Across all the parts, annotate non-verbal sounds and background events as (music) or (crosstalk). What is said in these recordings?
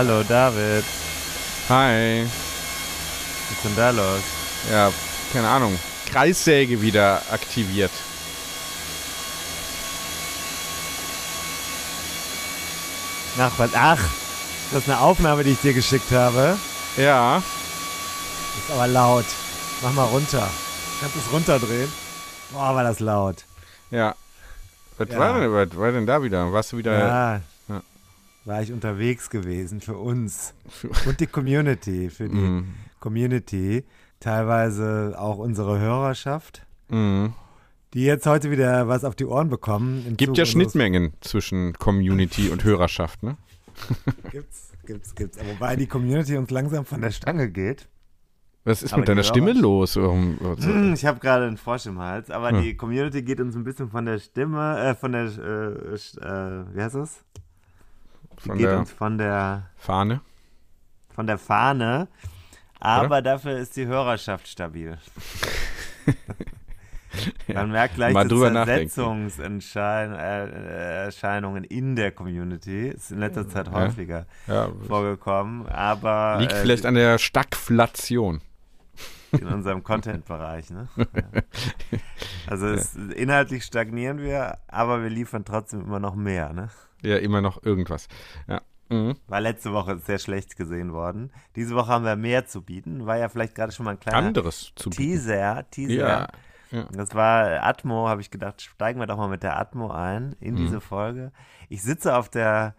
Hallo David, Hi. was ist denn da los? Ja, keine Ahnung. Kreissäge wieder aktiviert. Ach, was? Ach, das ist eine Aufnahme, die ich dir geschickt habe. Ja. Ist aber laut. Mach mal runter. Kannst du es runterdrehen? Boah, war das laut. Ja. Was, Ja. War denn, was war denn da wieder? Warst du wieder. Ja. War ich unterwegs gewesen für uns (laughs) und die Community, für die Mhm. Community, teilweise auch unsere Hörerschaft, Mhm. die jetzt heute wieder was auf die Ohren bekommen. Gibt ja Schnittmengen zwischen Community und Hörerschaft, ne? (laughs) Gibt's, gibt's, gibt's. Wobei die Community uns langsam von der Stange geht. Was ist Aber mit deiner Stimme los? Was- Hm, Ich habe gerade einen Frosch im Hals, aber Hm. die Community geht uns ein bisschen von der Stimme, äh, von der, äh, äh, wie heißt das? Von geht der uns von der, Fahne? von der Fahne, aber dafür ist die Hörerschaft stabil. (laughs) Man merkt gleich die. Zersetzungserscheinungen in der Community. Ist in letzter Zeit Ja. häufiger Ja. vorgekommen, aber Liegt äh, vielleicht an der Stagflation. in unserem Content-Bereich. Ne? (laughs) Ja. Also es, inhaltlich stagnieren wir, aber wir liefern trotzdem immer noch mehr. Ne? Ja, immer noch irgendwas. Ja. Mhm. War letzte Woche sehr schlecht gesehen worden. Diese Woche haben wir mehr zu bieten. War ja vielleicht gerade schon mal ein kleiner Anderes zu bieten. Teaser. Teaser. Ja. ja. Das war Atmo, habe ich gedacht, steigen wir doch mal mit der Atmo ein in Mhm. diese Folge. Ich sitze auf der,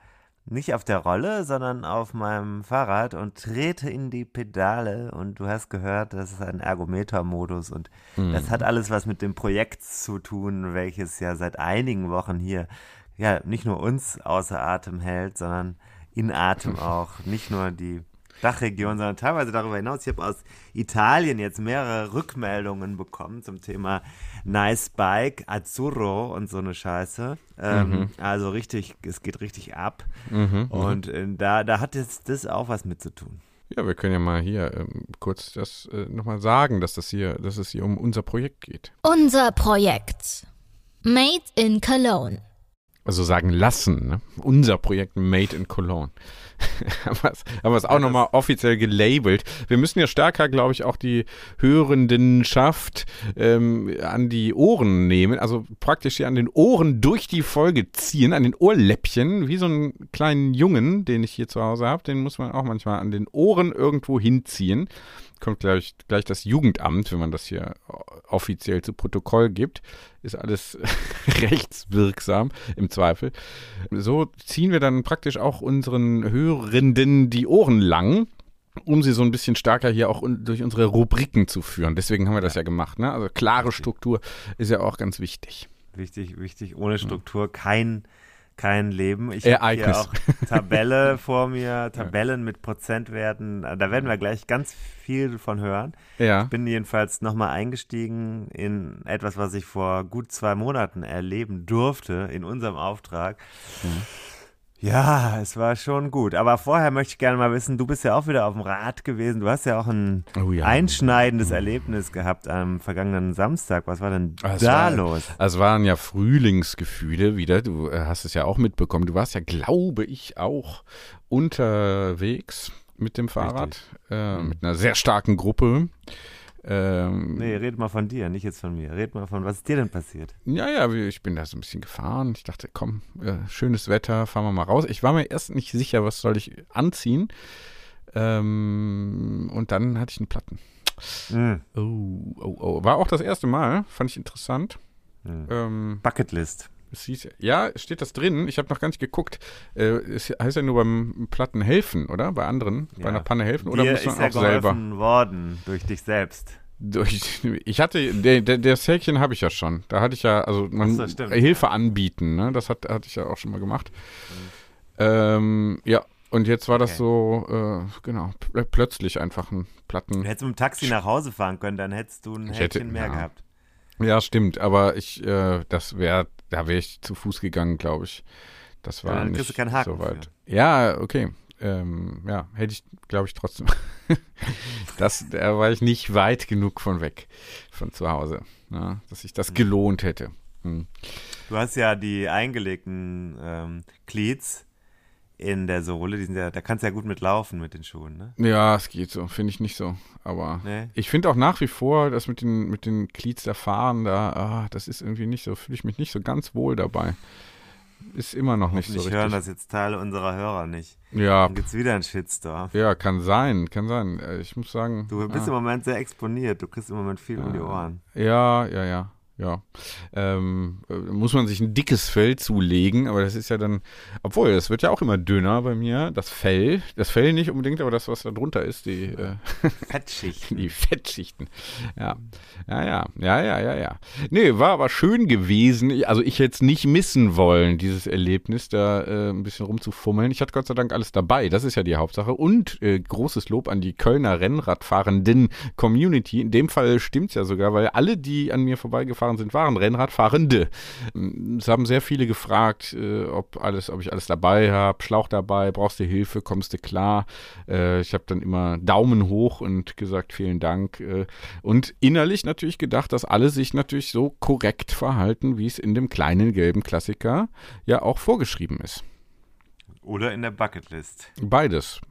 nicht auf der Rolle, sondern auf meinem Fahrrad und trete in die Pedale und du hast gehört, das ist ein Ergometer-Modus und Mhm. das hat alles was mit dem Projekt zu tun, welches ja seit einigen Wochen hier ja nicht nur uns außer Atem hält, sondern in Atem (laughs) auch. Nicht nur die Dachregion, sondern teilweise darüber hinaus. Ich habe aus Italien jetzt mehrere Rückmeldungen bekommen zum Thema Nice Bike, Azzurro und so eine Scheiße. Ähm, Also richtig, es geht richtig ab. Mhm. Und äh, da, da hat jetzt das auch was mit zu tun. Ja, wir können ja mal hier ähm, kurz das äh, nochmal sagen, dass das hier, dass es hier um unser Projekt geht. Unser Projekt. Made in Cologne. Also sagen lassen, ne? Unser Projekt Made in Cologne. (laughs) haben wir es auch nochmal offiziell gelabelt. Wir müssen ja stärker, glaube ich, auch die Hörendenschaft ähm, an die Ohren nehmen, also praktisch hier an den Ohren durch die Folge ziehen, an den Ohrläppchen, wie so einen kleinen Jungen, den ich hier zu Hause habe, den muss man auch manchmal an den Ohren irgendwo hinziehen. Kommt gleich, gleich das Jugendamt, wenn man das hier offiziell zu Protokoll gibt. Ist alles (laughs) rechtswirksam im Zweifel. So ziehen wir dann praktisch auch unseren Hörenden die Ohren lang, um sie so ein bisschen stärker hier auch durch unsere Rubriken zu führen. Deswegen haben wir das ja gemacht. Ne? Also klare Struktur ist ja auch ganz wichtig. Wichtig, wichtig. Ohne Struktur kein kein Leben. Ich habe hier auch Tabelle (laughs) vor mir, Tabellen mit Prozentwerten. Da werden wir gleich ganz viel von hören. Ja. Ich bin jedenfalls nochmal eingestiegen in etwas, was ich vor gut zwei Monaten erleben durfte in unserem Auftrag. Ja, es war schon gut. Aber vorher möchte ich gerne mal wissen, du bist ja auch wieder auf dem Rad gewesen. Du hast ja auch ein Oh ja. einschneidendes Erlebnis gehabt am vergangenen Samstag. Was war denn Ah, Es da war, los? Es waren ja Frühlingsgefühle wieder. Du äh, hast es ja auch mitbekommen. Du warst ja, glaube ich, auch unterwegs mit dem Fahrrad, äh, Hm. mit einer sehr starken Gruppe. Ähm, Nee, red mal von dir, nicht jetzt von mir. Red mal von, was ist dir denn passiert? Ja, ja, ich bin da so ein bisschen gefahren. Ich dachte, komm, äh, schönes Wetter, fahren wir mal raus. Ich war mir erst nicht sicher, was soll ich anziehen. Ähm, und dann hatte ich einen Platten. Hm. Oh, oh, oh. War auch das erste Mal, fand ich interessant. Hm. Ähm, Bucketlist. Es hieß, ja, steht das drin? Ich habe noch gar nicht geguckt. Äh, es heißt ja nur beim Platten helfen, oder? Bei anderen? Bei Ja. einer Panne helfen? Oder Dir muss man ist ja auch selber? geholfen worden durch dich selbst. Durch, ich hatte, der, der, der Säckchen habe ich ja schon. Da hatte ich ja, also man, so, stimmt. Hilfe anbieten, ne? Das hat, hatte ich ja auch schon mal gemacht. Ähm, ja, und jetzt war das Okay. so, äh, genau, pl plötzlich einfach ein Platten. Du hättest mit dem Taxi nach Hause fahren können, dann hättest du ein Häkchen hätte- mehr ja. gehabt. Ja, stimmt, aber ich, äh, das wäre, da wäre ich zu Fuß gegangen, glaube ich. Das war Ja, dann nicht du keinen Haken so weit. Ja, okay. Ähm, ja, hätte ich, glaube ich, trotzdem. (laughs) das, da war ich nicht weit genug von weg, von zu Hause, ja, dass sich das gelohnt hätte. Hm. Du hast ja die eingelegten ähm, Cleats in der Sohle, die sind ja, da kannst du ja gut mitlaufen mit den Schuhen, ne? Ja, es geht so, finde ich nicht so. Aber Nee? ich finde auch nach wie vor, das mit den, mit den Cleats da fahren, da, ah, das ist irgendwie nicht so, fühle ich mich nicht so ganz wohl dabei. Ist immer noch nicht so richtig. hören das jetzt Teile unserer Hörer nicht. ja, Dann gibt's wieder einen Shitstorm. ja, kann sein, kann sein. Äh, Ich muss sagen. Du bist im ah, Moment sehr exponiert, du kriegst im Moment viel um die Ah. Ohren. ja, ja, ja, ja. Ähm, äh, muss man sich ein dickes Fell zulegen, aber das ist ja dann, obwohl, das wird ja auch immer dünner bei mir, das Fell. Das Fell nicht unbedingt, aber das, was da drunter ist, die, äh, (laughs) Fettschichten. Die Fettschichten. Ja. Ja, ja, ja, ja, ja, ja. Nee, war aber schön gewesen. Also ich hätte es nicht missen wollen, dieses Erlebnis, da äh, ein bisschen rumzufummeln. Ich hatte Gott sei Dank alles dabei. Das ist ja die Hauptsache. Und äh, großes Lob an die Kölner Rennradfahrenden Community. In dem Fall stimmt's ja sogar, weil alle, die an mir vorbeigefahren sind, waren Rennradfahrende. Mm, Es haben sehr viele gefragt, äh, ob alles, ob ich alles dabei habe, Schlauch dabei, brauchst du Hilfe, kommst du klar. Äh, ich habe dann immer Daumen hoch und gesagt, vielen Dank. Äh, und innerlich natürlich gedacht, dass alle sich natürlich so korrekt verhalten, wie es in dem kleinen gelben Klassiker ja auch vorgeschrieben ist. Oder in der Bucketlist. Beides.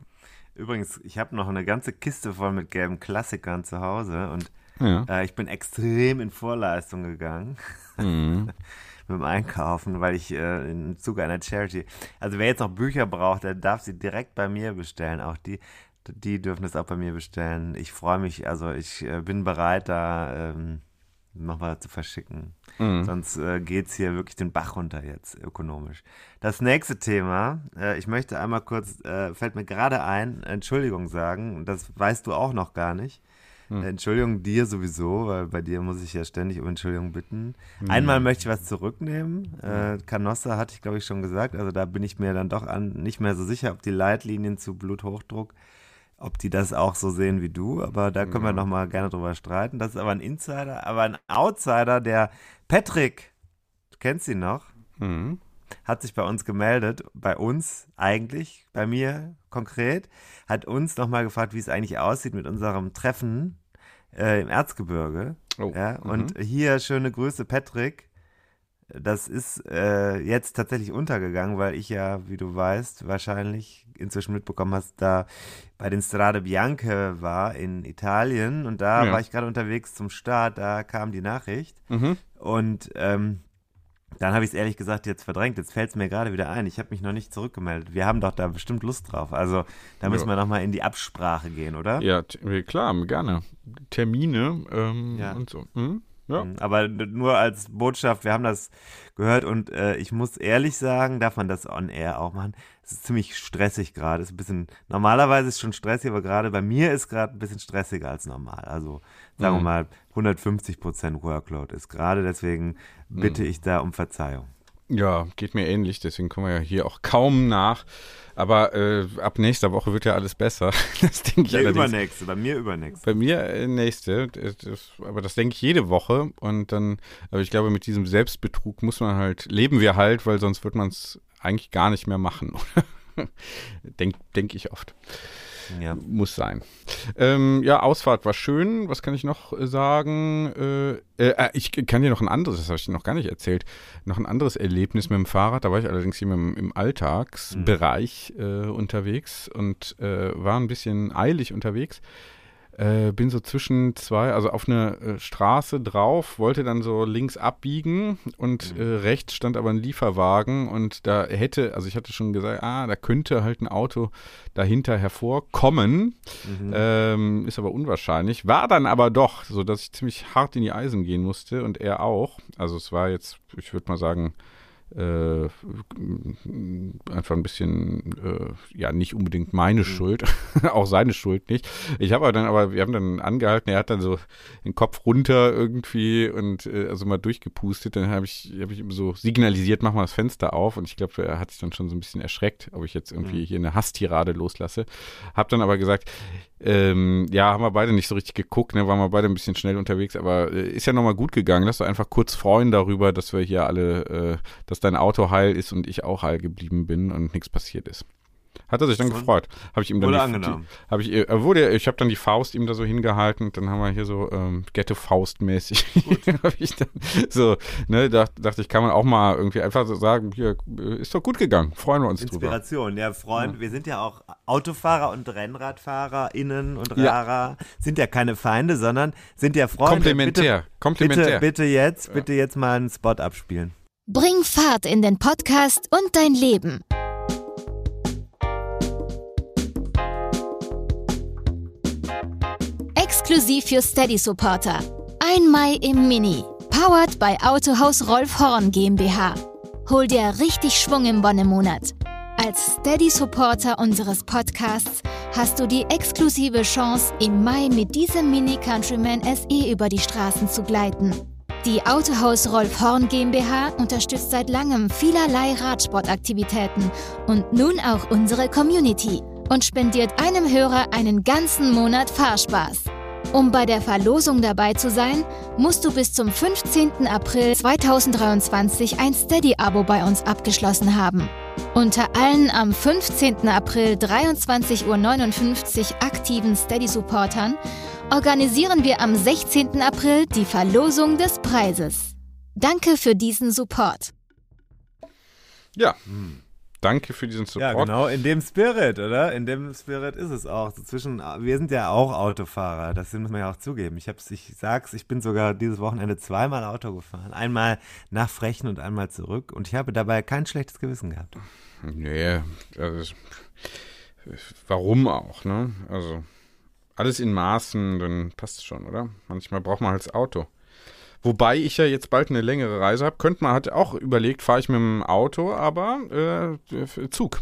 Übrigens, ich habe noch eine ganze Kiste voll mit gelben Klassikern zu Hause und Ja. äh, ich bin extrem in Vorleistung gegangen. Mhm. (laughs) mit dem Einkaufen, weil ich äh, im Zuge einer Charity. Also wer jetzt noch Bücher braucht, der darf sie direkt bei mir bestellen. Auch die, die dürfen es auch bei mir bestellen. Ich freue mich, also ich äh, bin bereit, da ähm, nochmal zu verschicken. Mhm. Sonst äh, geht es hier wirklich den Bach runter jetzt, ökonomisch. Das nächste Thema, äh, ich möchte einmal kurz, äh, fällt mir gerade ein, Entschuldigung sagen, das weißt du auch noch gar nicht. Hm. Entschuldigung dir sowieso, weil bei dir muss ich ja ständig um Entschuldigung bitten. Einmal möchte ich was zurücknehmen. Äh, Canossa hatte ich, glaube ich, schon gesagt. Also da bin ich mir dann doch an, nicht mehr so sicher, ob die Leitlinien zu Bluthochdruck, ob die das auch so sehen wie du. Aber da können wir noch mal gerne drüber streiten. Das ist aber ein Insider, aber ein Outsider, der Patrick, du kennst ihn noch, Mhm. hat sich bei uns gemeldet, bei uns eigentlich, bei mir konkret, hat uns nochmal gefragt, wie es eigentlich aussieht mit unserem Treffen äh, im Erzgebirge. Oh. Ja, und hier schöne Grüße, Patrick. Das ist äh, jetzt tatsächlich untergegangen, weil ich ja, wie du weißt, wahrscheinlich inzwischen mitbekommen hast, da bei den Strade Bianche war in Italien und da Ja. war ich gerade unterwegs zum Start, da kam die Nachricht Mhm. und ähm, dann habe ich es ehrlich gesagt jetzt verdrängt. Jetzt fällt es mir gerade wieder ein. Ich habe mich noch nicht zurückgemeldet. Wir haben doch da bestimmt Lust drauf. Also da müssen Ja. wir nochmal in die Absprache gehen, oder? Ja, klar, gerne. Termine ähm, Ja. und so. Mhm. Ja. Mhm, Aber nur als Botschaft, wir haben das gehört und äh, ich muss ehrlich sagen, darf man das on air auch machen? Es ist ziemlich stressig gerade. Es ist ein bisschen, normalerweise ist es schon stressig, aber gerade bei mir ist gerade ein bisschen stressiger als normal. Also sagen wir Mhm. mal 150 Prozent Workload ist gerade, deswegen bitte ich da um Verzeihung. Ja, geht mir ähnlich, deswegen kommen wir ja hier auch kaum nach. Aber äh, ab nächster Woche wird ja alles besser. (laughs) Das denke ich allerdings. übernächste, bei mir übernächste. Bei mir äh, nächste, das, aber das denke ich jede Woche. Und dann, aber ich glaube, mit diesem Selbstbetrug muss man halt, leben wir halt, weil sonst wird man es eigentlich gar nicht mehr machen. (laughs) Denke denk ich oft. Ja. Muss sein. Ähm, ja, Ausfahrt war schön. Was kann ich noch äh, sagen? Äh, äh, ich kann dir noch ein anderes, das habe ich dir noch gar nicht erzählt, noch ein anderes Erlebnis mit dem Fahrrad. Da war ich allerdings hier im, im Alltagsbereich mhm. unterwegs und äh, war ein bisschen eilig unterwegs äh, bin so zwischen zwei, also auf eine äh, Straße drauf, wollte dann so links abbiegen und mhm. äh, rechts stand aber ein Lieferwagen und da hätte, also ich hatte schon gesagt, ah, da könnte halt ein Auto dahinter hervorkommen, mhm. ähm, ist aber unwahrscheinlich, war dann aber doch, so dass ich ziemlich hart in die Eisen gehen musste und er auch, also es war jetzt, ich würde mal sagen, äh, einfach ein bisschen, äh, ja, nicht unbedingt meine mhm. Schuld, (laughs) auch seine Schuld nicht. Ich habe aber dann, aber wir haben dann angehalten, er hat dann so den Kopf runter irgendwie und äh, also mal durchgepustet. Dann habe ich, habe ich ihm so signalisiert, mach mal das Fenster auf und ich glaube, er hat sich dann schon so ein bisschen erschreckt, ob ich jetzt irgendwie mhm. hier eine Hasstirade loslasse. Hab dann aber gesagt, ähm, ja, haben wir beide nicht so richtig geguckt, ne? waren wir beide ein bisschen schnell unterwegs, aber äh, ist ja nochmal gut gegangen. Lass doch einfach kurz freuen darüber, dass wir hier alle, äh, dass dein Auto heil ist und ich auch heil geblieben bin und nichts passiert ist. Hat er sich dann gefreut. Habe ich ihm dann wurde angenommen. Die, hab ich, er äh, wurde, ich habe dann die Faust ihm da so hingehalten dann haben wir hier so ähm, Ghetto-Faust-mäßig. (laughs) habe ich dann so, ne, dacht, dachte ich, kann man auch mal irgendwie einfach so sagen, hier, äh, ist doch gut gegangen, freuen wir uns Inspiration, drüber. ja, Freund, ja. wir sind ja auch Autofahrer und RennradfahrerInnen und Rara, ja. sind ja keine Feinde, sondern sind ja Freunde. Komplementär, bitte, komplementär. Bitte, bitte jetzt, bitte jetzt mal einen Spot abspielen. Bring Fahrt in den Podcast und dein Leben. Exklusiv für Steady Supporter. Ein Mai im Mini. Powered by Autohaus Rolf Horn GmbH. Hol dir richtig Schwung im Bonnemonat. Als Steady Supporter unseres Podcasts hast du die exklusive Chance, im Mai mit diesem Mini Countryman SE über die Straßen zu gleiten. Die Autohaus Rolf Horn GmbH unterstützt seit langem vielerlei Radsportaktivitäten und nun auch unsere Community und spendiert einem Hörer einen ganzen Monat Fahrspaß. Um bei der Verlosung dabei zu sein, musst du bis zum 15. April 2023 ein Steady-Abo bei uns abgeschlossen haben. Unter allen am 15. April 23.59 Uhr aktiven Steady-Supportern organisieren wir am 16. April die Verlosung des Preises. Danke für diesen Support. Ja, danke für diesen Support. Ja, genau, in dem Spirit, oder? In dem Spirit ist es auch. So zwischen, wir sind ja auch Autofahrer, das muss man ja auch zugeben. Ich, hab's, ich sag's, ich bin sogar dieses Wochenende zweimal Auto gefahren. Einmal nach Frechen und einmal zurück. Und ich habe dabei kein schlechtes Gewissen gehabt. Nee, also, warum auch, ne? Also alles in Maßen, dann passt es schon, oder? Manchmal braucht man halt das Auto. Wobei ich ja jetzt bald eine längere Reise habe, könnte man halt auch überlegt, fahre ich mit dem Auto, aber äh, Zug.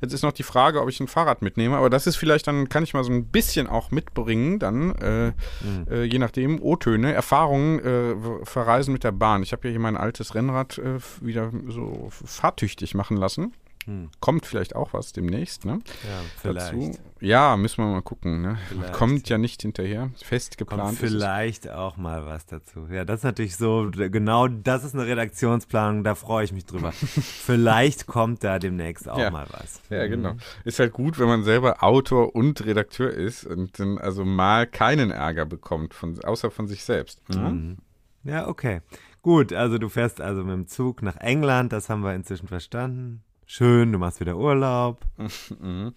Jetzt ist noch die Frage, ob ich ein Fahrrad mitnehme, aber das ist vielleicht dann, kann ich mal so ein bisschen auch mitbringen, dann, äh, mhm. äh, je nachdem, O-Töne, Erfahrungen, äh, verreisen mit der Bahn. Ich habe ja hier mein altes Rennrad äh, wieder so fahrtüchtig machen lassen. Hm. Kommt vielleicht auch was demnächst, ne? Ja, vielleicht. Dazu. Ja, müssen wir mal gucken, ne? Kommt ja nicht hinterher. Fest geplant. Kommt vielleicht auch mal was dazu. Ja, das ist natürlich so, genau das ist eine Redaktionsplanung, da freue ich mich drüber. (laughs) vielleicht kommt da demnächst auch ja. mal was. Ja, genau. Mhm. Ist halt gut, wenn man selber Autor und Redakteur ist und dann also mal keinen Ärger bekommt, von, außer von sich selbst. Mhm. mhm. Ja, okay. Gut, also du fährst also mit dem Zug nach England, das haben wir inzwischen verstanden. Schön, du machst wieder Urlaub. (laughs) Mhm,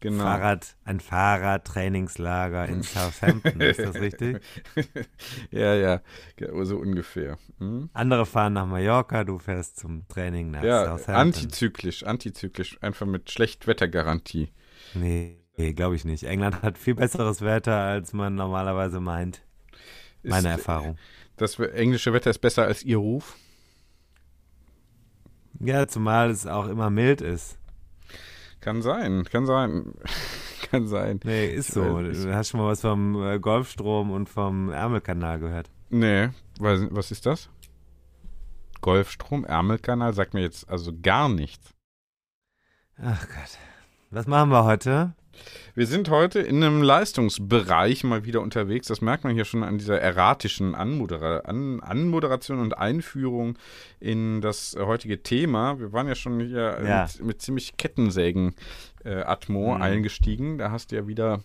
genau. Fahrrad, ein Fahrradtrainingslager in Southampton, ist das richtig? (laughs) ja, ja, so ungefähr. Mhm. Andere fahren nach Mallorca, du fährst zum Training nach ja, Southampton. Antizyklisch, antizyklisch, einfach mit Schlechtwettergarantie. Nee, nee glaube ich nicht. England hat viel besseres Wetter, als man normalerweise meint. Meine ist, Erfahrung. Das englische Wetter ist besser als ihr Ruf? Ja, zumal es auch immer mild ist. Kann sein, kann sein. (laughs) kann sein. Nee, ist so. Du hast schon mal was vom äh, Golfstrom und vom Ärmelkanal gehört. Nee, was, was ist das? Golfstrom, Ärmelkanal, sagt mir jetzt also gar nichts. Ach Gott. Was machen wir heute? Wir sind heute in einem Leistungsbereich mal wieder unterwegs. Das merkt man hier schon an dieser erratischen Anmodera an Anmoderation und Einführung in das heutige Thema. Wir waren ja schon hier Ja. Mit, mit ziemlich Kettensägen äh, Atmo Mhm. eingestiegen. Da hast du ja wieder,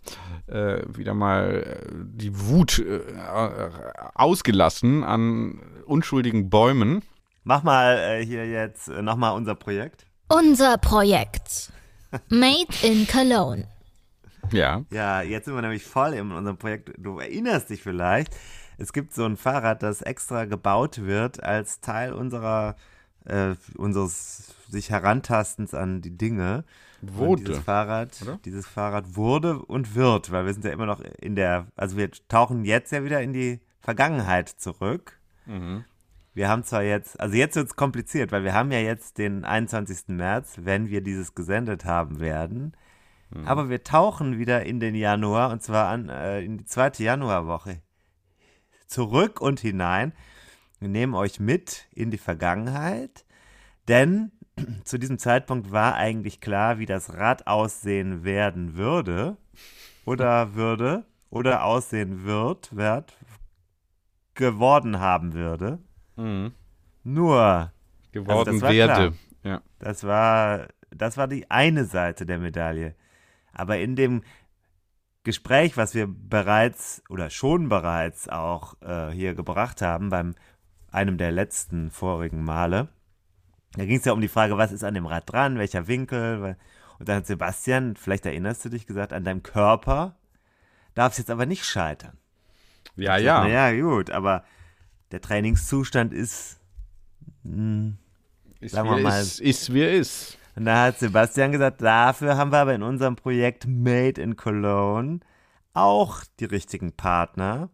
äh, wieder mal äh, die Wut äh, äh, ausgelassen an unschuldigen Bäumen. Mach mal äh, hier jetzt äh, nochmal unser Projekt. Unser Projekt. Made in Cologne. Ja. Ja, jetzt sind wir nämlich voll in unserem Projekt. Du erinnerst dich vielleicht, es gibt so ein Fahrrad, das extra gebaut wird als Teil unserer, äh, unseres sich Herantastens an die Dinge. Und Wurde. dieses Fahrrad, oder? dieses Fahrrad wurde und wird, weil wir sind ja immer noch in der, also wir tauchen jetzt ja wieder in die Vergangenheit zurück. Mhm. Wir haben zwar jetzt, also jetzt wird es kompliziert, weil wir haben ja jetzt den 21. März, wenn wir dieses gesendet haben werden. Aber wir tauchen wieder in den Januar und zwar an, äh, in die zweite Januarwoche zurück und hinein. Wir nehmen euch mit in die Vergangenheit, denn (clears throat) zu diesem Zeitpunkt war eigentlich klar, wie das Rad aussehen werden würde oder (laughs) würde oder aussehen wird, wird geworden haben würde. Mhm. Nur, Geworden das war werde. Ja. das war, das war die eine Seite der Medaille. Aber in dem Gespräch, was wir bereits oder schon bereits auch äh, hier gebracht haben, beim einem der letzten vorigen Male, da ging es ja um die Frage, was ist an dem Rad dran, welcher Winkel. Und dann hat Sebastian, vielleicht erinnerst du dich, gesagt, an deinem Körper darf es jetzt aber nicht scheitern. Ja, ja. Naja, gut, aber der Trainingszustand ist mh, Ist, sagen wir mal- ist, ist wie er ist. Und da hat Sebastian gesagt, dafür haben wir aber in unserem Projekt Made in Cologne auch die richtigen Partner.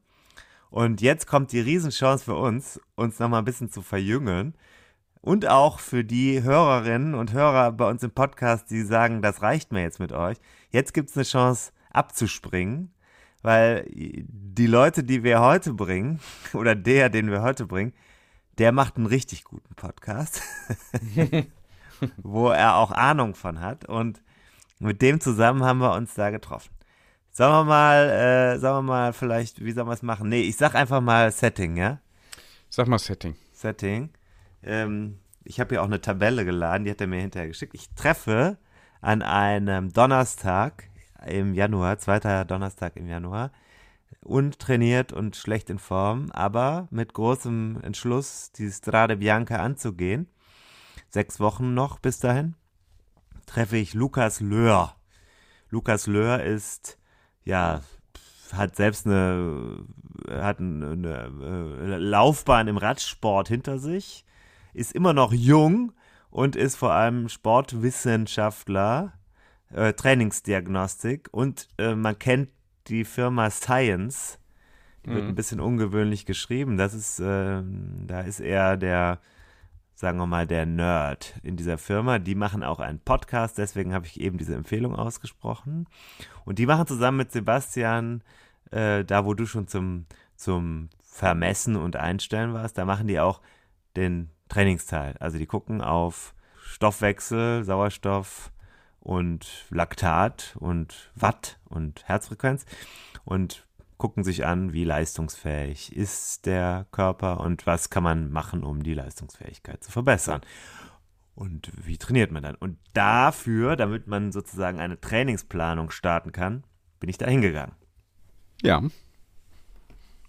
Und jetzt kommt die Riesenchance für uns, uns nochmal ein bisschen zu verjüngen. Und auch für die Hörerinnen und Hörer bei uns im Podcast, die sagen, das reicht mir jetzt mit euch. Jetzt gibt es eine Chance abzuspringen, weil die Leute, die wir heute bringen, oder der, den wir heute bringen, der macht einen richtig guten Podcast (laughs) (laughs) wo er auch Ahnung von hat. Und mit dem zusammen haben wir uns da getroffen. Sollen wir mal, äh, sollen wir mal vielleicht, wie sollen wir es machen? Nee, ich sag einfach mal Setting, ja? Sag mal Setting. Setting. Ähm, ich habe hier auch eine Tabelle geladen, die hat er mir hinterher geschickt. Ich treffe an einem Donnerstag im Januar, zweiter Donnerstag im Januar, untrainiert und schlecht in Form, aber mit großem Entschluss, die Strade Bianca anzugehen. Sechs Wochen noch bis dahin. Treffe ich Lukas Löhr. Lukas Löhr ist, ja, hat selbst eine, hat eine, eine Laufbahn im Radsport hinter sich, ist immer noch jung und ist vor allem Sportwissenschaftler, äh, Trainingsdiagnostik und äh, man kennt die Firma Science. Die wird Mhm. ein bisschen ungewöhnlich geschrieben. Das ist, äh, da ist er der, sagen wir mal, der Nerd in dieser Firma. Die machen auch einen Podcast, deswegen habe ich eben diese Empfehlung ausgesprochen. Und die machen zusammen mit Sebastian, äh, da wo du schon zum, zum Vermessen und Einstellen warst, da machen die auch den Trainingsteil. Also die gucken auf Stoffwechsel, Sauerstoff und Laktat und Watt und Herzfrequenz und gucken sich an, wie leistungsfähig ist der Körper und was kann man machen, um die Leistungsfähigkeit zu verbessern. Und wie trainiert man dann? Und dafür, damit man sozusagen eine Trainingsplanung starten kann, bin ich da hingegangen. Ja.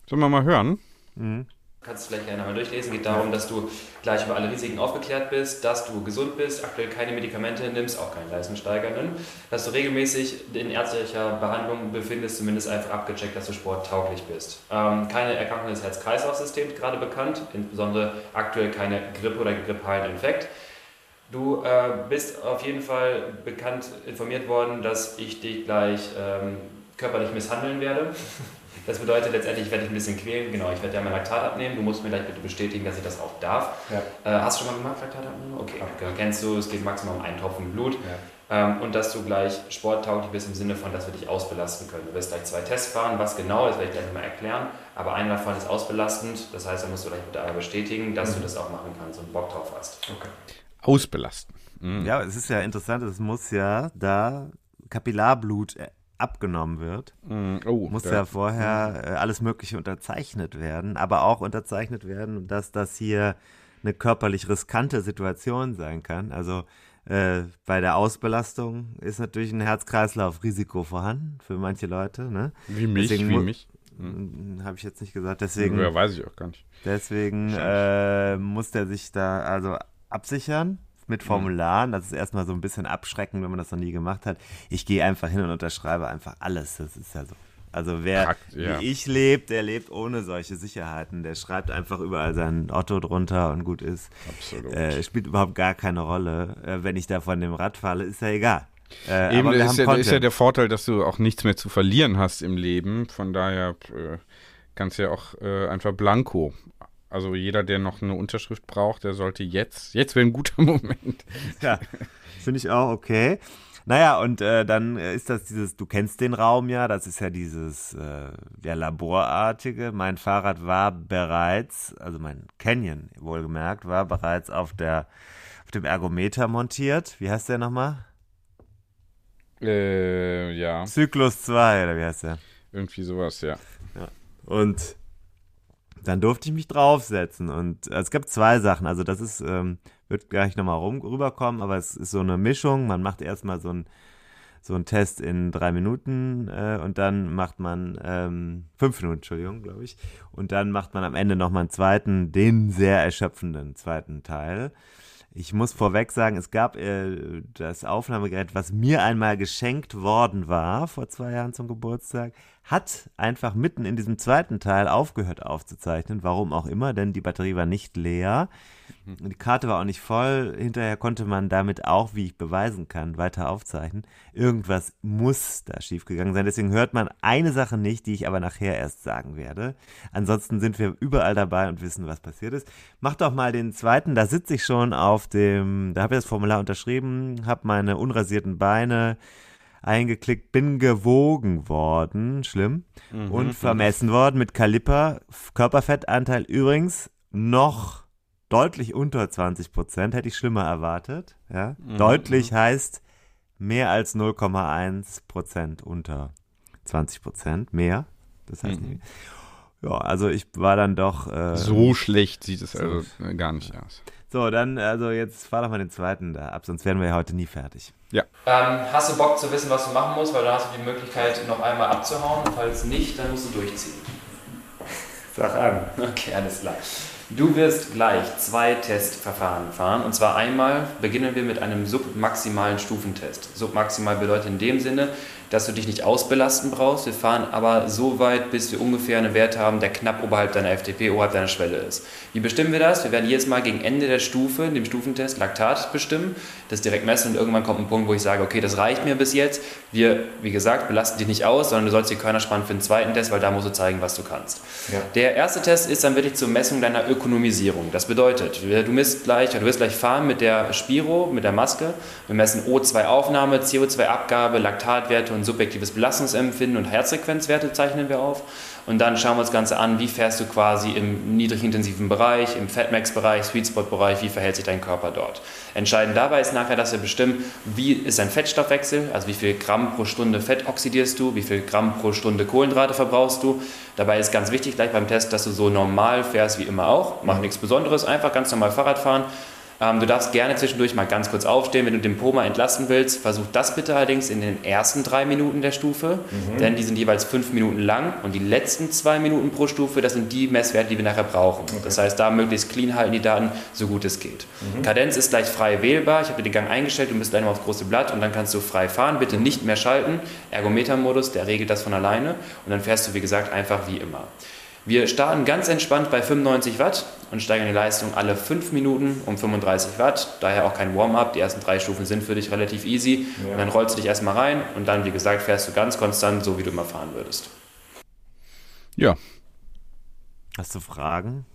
Sollen wir mal hören? Mhm. Kannst du vielleicht gerne mal durchlesen. Geht darum, dass du gleich über alle Risiken aufgeklärt bist, dass du gesund bist, aktuell keine Medikamente nimmst, auch keine leistungssteigernden, dass du regelmäßig in ärztlicher Behandlung befindest, zumindest einfach abgecheckt, dass du sporttauglich bist. Ähm, keine Erkrankung des Herz-Kreislauf-Systems gerade bekannt, insbesondere aktuell keine Grippe oder grippalen Infekt. Du äh, bist auf jeden Fall bekannt informiert worden, dass ich dich gleich ähm, körperlich misshandeln werde. Das bedeutet letztendlich, ich werde dich ein bisschen quälen. Genau, ich werde ja mein Laktat abnehmen. Du musst mir gleich bitte bestätigen, dass ich das auch darf. Ja. Äh, hast du schon mal gemacht, Laktat abnehmen? Okay, okay. kennst du, es geht maximal um einen Tropfen Blut. Ja. Ähm, und dass du gleich sporttauglich bist im Sinne von, dass wir dich ausbelasten können. Du wirst gleich zwei Tests fahren, was genau, das werde ich gleich mal erklären. Aber einer davon ist ausbelastend, das heißt, da musst du gleich bitte einmal bestätigen, dass mhm. du das auch machen kannst und Bock drauf hast. Okay. Ausbelasten. Mhm. Ja, es ist ja interessant, es muss ja da Kapillarblut äh, abgenommen wird, mm, oh, muss ja, ja vorher mm. äh, alles Mögliche unterzeichnet werden, aber auch unterzeichnet werden, dass das hier eine körperlich riskante Situation sein kann. Also äh, bei der Ausbelastung ist natürlich ein Herz-Kreislauf-Risiko vorhanden für manche Leute. Ne? Wie mich, Deswegen wie mich. Hm. Habe ich jetzt nicht gesagt. Deswegen, ja, weiß ich auch gar nicht. Deswegen äh, muss der sich da also absichern mit. Formularen. Das ist erstmal so ein bisschen abschreckend, wenn man das noch nie gemacht hat. Ich gehe einfach hin und unterschreibe einfach alles. Das ist ja so. Also wer Prakt, ja. wie ich lebt, der lebt ohne solche Sicherheiten. Der schreibt einfach überall sein Otto drunter und gut ist. Absolut. Äh, spielt überhaupt gar keine Rolle. Äh, wenn ich da von dem Rad falle, ist ja egal. Äh, Eben ist ja, ist ja, der Vorteil, dass du auch nichts mehr zu verlieren hast im Leben. Von daher äh, kannst du ja auch äh, einfach blanko. Also jeder, der noch eine Unterschrift braucht, der sollte jetzt, jetzt wäre ein guter (laughs) Moment. Ja, finde ich auch okay. Naja, und äh, dann ist das dieses, du kennst den Raum ja, das ist ja dieses, äh, der Laborartige. Mein Fahrrad war bereits, also mein Canyon wohlgemerkt, war bereits auf der, auf dem Ergometer montiert. Wie heißt der nochmal? Äh, ja. Zyklus 2, oder wie heißt der? Irgendwie sowas, ja. ja. Und dann durfte ich mich draufsetzen. Und äh, es gab zwei Sachen. Also das ist, ähm, wird gleich nochmal rum, rüberkommen, aber es ist so eine Mischung. Man macht erstmal so ein so einen Test in drei Minuten äh, und dann macht man ähm, fünf Minuten, Entschuldigung, glaube ich. Und dann macht man am Ende nochmal einen zweiten, den sehr erschöpfenden zweiten Teil. Ich muss vorweg sagen, es gab äh, das Aufnahmegerät, was mir einmal geschenkt worden war vor zwei Jahren zum Geburtstag, hat einfach mitten in diesem zweiten Teil aufgehört aufzuzeichnen, warum auch immer, denn die Batterie war nicht leer. Die Karte war auch nicht voll. Hinterher konnte man damit auch, wie ich beweisen kann, weiter aufzeichnen. Irgendwas muss da schiefgegangen sein. Deswegen hört man eine Sache nicht, die ich aber nachher erst sagen werde. Ansonsten sind wir überall dabei und wissen, was passiert ist. Mach doch mal den zweiten. Da sitze ich schon auf dem, da habe ich das Formular unterschrieben, habe meine unrasierten Beine eingeklickt, bin gewogen worden, schlimm, mhm. und vermessen worden mit Kaliper. Körperfettanteil übrigens noch deutlich unter 20 Prozent, hätte ich schlimmer erwartet. Ja? Mhm. Deutlich heißt mehr als 0,1 Prozent unter 20 Prozent, mehr. Das heißt mhm. Ja, also ich war dann doch. Äh, so schlecht sieht es also gar nicht aus. So, dann, also jetzt fahr doch mal den zweiten da ab, sonst werden wir ja heute nie fertig. Ja. Ähm, hast du Bock zu wissen, was du machen musst? Weil dann hast du die Möglichkeit, noch einmal abzuhauen. Falls nicht, dann musst du durchziehen. Sag an. Okay, alles klar. Du wirst gleich zwei Testverfahren fahren. Und zwar einmal beginnen wir mit einem submaximalen Stufentest. Submaximal bedeutet in dem Sinne, dass du dich nicht ausbelasten brauchst. Wir fahren aber so weit, bis wir ungefähr einen Wert haben, der knapp oberhalb deiner FTP, oberhalb deiner Schwelle ist. Wie bestimmen wir das? Wir werden jedes Mal gegen Ende der Stufe, in dem Stufentest, Laktat bestimmen, das direkt messen und irgendwann kommt ein Punkt, wo ich sage, okay, das reicht mir bis jetzt. Wir, wie gesagt, belasten dich nicht aus, sondern du sollst die Körner spannen für den zweiten Test, weil da musst du zeigen, was du kannst. Ja. Der erste Test ist dann wirklich zur Messung deiner Ökonomisierung. Das bedeutet, du misst gleich, du wirst gleich fahren mit der Spiro, mit der Maske. Wir messen O2-Aufnahme, CO2-Abgabe, Laktatwerte und subjektives Belastungsempfinden und Herzfrequenzwerte zeichnen wir auf. Und dann schauen wir uns das Ganze an, wie fährst du quasi im niedrigintensiven Bereich, im Fatmax-Bereich, Sweetspot-Bereich, wie verhält sich dein Körper dort. Entscheidend dabei ist nachher, dass wir bestimmen, wie ist dein Fettstoffwechsel, also wie viel Gramm pro Stunde Fett oxidierst du, wie viel Gramm pro Stunde Kohlenhydrate verbrauchst du. Dabei ist ganz wichtig gleich beim Test, dass du so normal fährst wie immer auch. Mach nichts Besonderes, einfach ganz normal Fahrrad fahren. Ähm, du darfst gerne zwischendurch mal ganz kurz aufstehen, wenn du den Po mal entlasten willst. Versuch das bitte allerdings in den ersten drei Minuten der Stufe, mhm. denn die sind jeweils fünf Minuten lang und die letzten zwei Minuten pro Stufe, das sind die Messwerte, die wir nachher brauchen. Okay. Das heißt, da möglichst clean halten die Daten, so gut es geht. Mhm. Kadenz ist gleich frei wählbar. Ich habe dir den Gang eingestellt, du bist gleich mal aufs große Blatt und dann kannst du frei fahren. Bitte nicht mehr schalten. Ergometer-Modus, der regelt das von alleine und dann fährst du, wie gesagt, einfach wie immer. Wir starten ganz entspannt bei 95 Watt und steigern die Leistung alle 5 Minuten um 35 Watt. Daher auch kein Warm-up. Die ersten drei Stufen sind für dich relativ easy. Ja. Und dann rollst du dich erstmal rein und dann, wie gesagt, fährst du ganz konstant, so wie du immer fahren würdest. Ja. Hast du Fragen?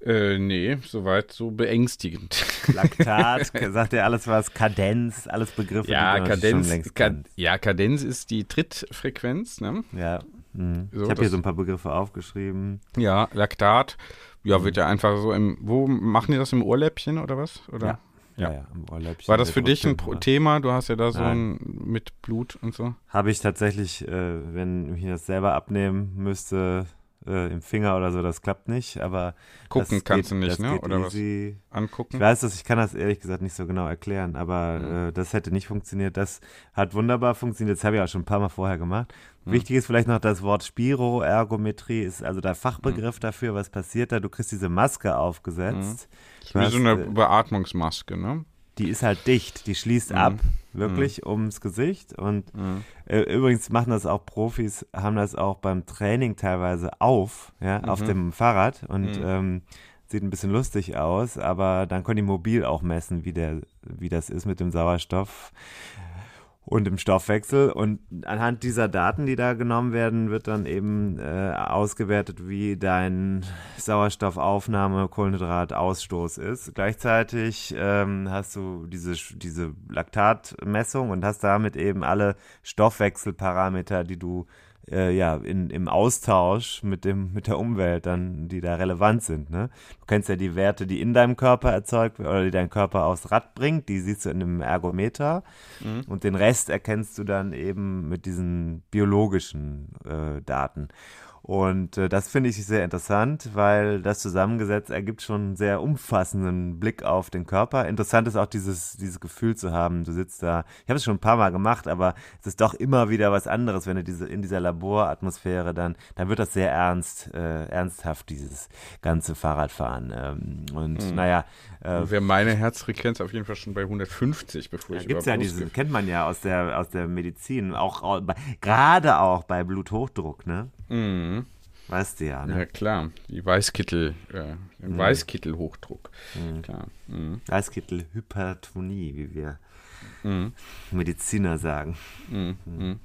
Äh, nee, soweit so beängstigend. (laughs) Laktat, (laughs) sagt er alles was, Kadenz, alles Begriffe. Ja, die man schon Kadenz, längst Ka kennt. ja, Kadenz ist die Trittfrequenz, ne? Ja. Mhm. So, ich habe hier so ein paar Begriffe aufgeschrieben. Ja, Laktat. Ja, Mhm. wird ja einfach so im, wo machen die das im Ohrläppchen oder was? Oder? Ja. Ja. Ja, ja, im Ohrläppchen. War das für dich ein Pro- Produktion, Thema? Du hast ja da so Nein. ein mit Blut und so. Habe ich tatsächlich, äh, wenn ich das selber abnehmen müsste, äh, im Finger oder so, das klappt nicht, aber Gucken kannst geht, du nicht, ne? Oder was? easy. Angucken. Ich weiß das, ich kann das ehrlich gesagt nicht so genau erklären, aber Mhm. äh, das hätte nicht funktioniert. Das hat wunderbar funktioniert. Das habe ich auch schon ein paar Mal vorher gemacht. Mhm. Wichtig ist vielleicht noch das Wort Spiroergometrie, ist also der. Fachbegriff dafür. Was passiert da? Du kriegst diese Maske aufgesetzt. Ist wie so hast, eine äh, Beatmungsmaske, ne? die ist halt dicht, die schließt Mhm. ab, wirklich ums Gesicht. Und äh, übrigens machen das auch Profis, haben das auch beim Training teilweise auf, ja, auf Mhm. dem Fahrrad und ähm, sieht ein bisschen lustig aus, aber dann können die mobil auch messen, wie, der, wie das ist mit dem Sauerstoff und im Stoffwechsel. Und anhand dieser Daten, die da genommen werden, wird dann eben äh, ausgewertet, wie dein Sauerstoffaufnahme, Kohlenhydratausstoß ist. Gleichzeitig ähm, hast du diese, diese Laktatmessung und hast damit eben alle Stoffwechselparameter, die du äh, ja, in, im Austausch mit, dem, mit der Umwelt dann, die da relevant sind. Ne? Du kennst ja die Werte, die in deinem Körper erzeugt werden oder die dein Körper aufs Rad bringt, die siehst du in einem Ergometer und den Rest erkennst du dann eben mit diesen biologischen äh, Daten. Und äh, das finde ich sehr interessant, weil das zusammengesetzt ergibt schon einen sehr umfassenden Blick auf den Körper. Interessant ist auch dieses, dieses Gefühl zu haben, du sitzt da, ich habe es schon ein paar Mal gemacht, aber es ist doch immer wieder was anderes, wenn du diese, in dieser Laboratmosphäre dann, dann wird das sehr ernst, äh, ernsthaft, dieses ganze Fahrradfahren. Ähm, und naja, äh, Wäre meine Herzfrequenz auf jeden Fall schon bei 150, bevor ich da gibt's ja überhaupt diese, losge- kennt man ja aus der, aus der Medizin, auch, auch gerade auch bei Bluthochdruck, ne? Mhm. Weißt du ja, ne? Ja, klar. Die Weißkittel, äh, den Weißkittelhochdruck. Klar. Mhm. Weißkittelhypertonie, wie wir Mhm. Mediziner sagen. Mhm. Mhm.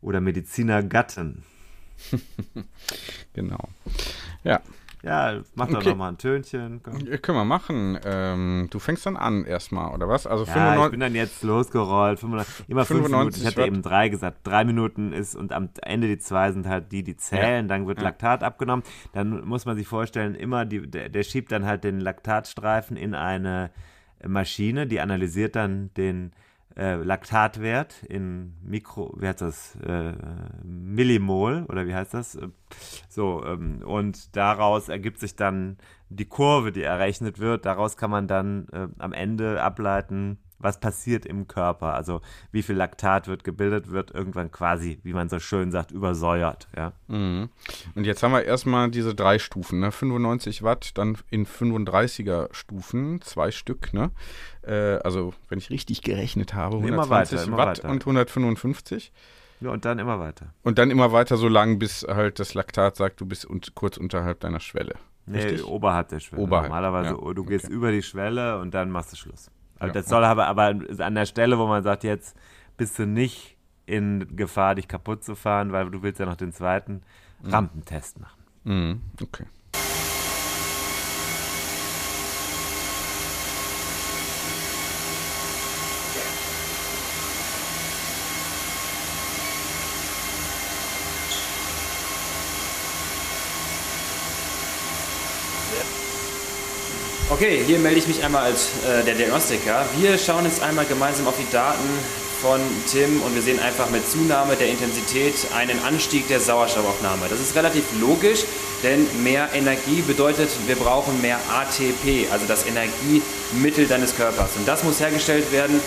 Oder Medizinergatten. (laughs) Genau. Ja, Ja, mach doch Okay. noch mal ein Tönchen. Komm. können wir machen. Ähm, du fängst dann an erstmal, oder was? Also Ja, ich 95 bin dann jetzt losgerollt. 95, immer fünf 95 Minuten. Ich hatte eben drei gesagt. Drei Minuten ist und am Ende die zwei sind halt die, die zählen. Dann wird Ja. Laktat abgenommen. Dann muss man sich vorstellen, immer die, der, der schiebt dann halt den Laktatstreifen in eine Maschine, die analysiert dann den äh, Laktatwert in Mikro, wie heißt das, äh, Millimol oder wie heißt das? So, ähm, und daraus ergibt sich dann die Kurve, die errechnet wird. Daraus kann man dann äh, am Ende ableiten, was passiert im Körper. Also wie viel Laktat wird gebildet, wird irgendwann quasi, wie man so schön sagt, übersäuert. Ja. Mhm. Und jetzt haben wir erstmal diese drei Stufen, ne? 95 Watt, dann in 35er Stufen, zwei Stück, ne? Äh, also, wenn ich richtig gerechnet habe, Immer 120 weiter, immer Watt weiter. und 155. ja, und dann immer weiter. Und dann immer weiter so lang, bis halt das Laktat sagt, du bist un kurz unterhalb deiner Schwelle. Nee, Richtig? oberhalb der Schwelle. Oberhalb, Normalerweise, ja, du gehst okay. über die Schwelle und dann machst du Schluss. Also Ja, das soll aber, aber an der Stelle, wo man sagt, jetzt bist du nicht in Gefahr, dich kaputt zu fahren, weil du willst ja noch den zweiten Rampentest machen. Mhm. Okay. Okay, hier melde ich mich einmal als äh, der Diagnostiker. Wir schauen jetzt einmal gemeinsam auf die Daten von Tim und wir sehen einfach mit Zunahme der Intensität einen Anstieg der Sauerstoffaufnahme. Das ist relativ logisch, denn mehr Energie bedeutet, wir brauchen mehr ATP, also das Energiemittel deines Körpers. Und das muss hergestellt werden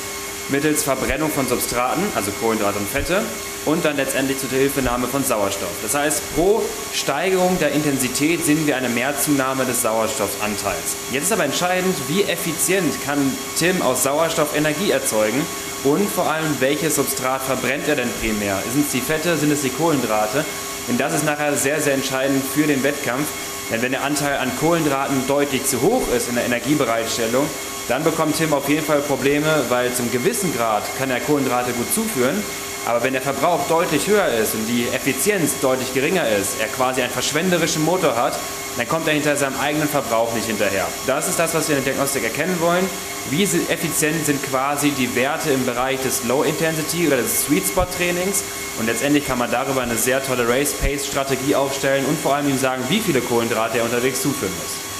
mittels Verbrennung von Substraten, also Kohlenhydrate und Fette, und dann letztendlich zur Hilfenahme von Sauerstoff. Das heißt, pro Steigerung der Intensität sehen wir eine Mehrzunahme des Sauerstoffanteils. Jetzt ist aber entscheidend, wie effizient kann Tim aus Sauerstoff Energie erzeugen und vor allem, welches Substrat verbrennt er denn primär? Sind es die Fette, sind es die Kohlenhydrate? Denn das ist nachher sehr, sehr entscheidend für den Wettkampf. Denn wenn der Anteil an Kohlenhydraten deutlich zu hoch ist in der Energiebereitstellung, dann bekommt Tim auf jeden Fall Probleme, weil zum gewissen Grad kann er Kohlenhydrate gut zuführen, Aber wenn der Verbrauch deutlich höher ist und die Effizienz deutlich geringer ist, er quasi einen verschwenderischen Motor hat, dann kommt er hinter seinem eigenen Verbrauch nicht hinterher. Das ist das, was wir in der Diagnostik erkennen wollen. Wie effizient sind quasi die Werte im Bereich des Low Intensity oder des Sweet Spot Trainings? Und letztendlich kann man darüber eine sehr tolle Race Pace Strategie aufstellen und vor allem ihm sagen, wie viele Kohlenhydrate er unterwegs zuführen muss.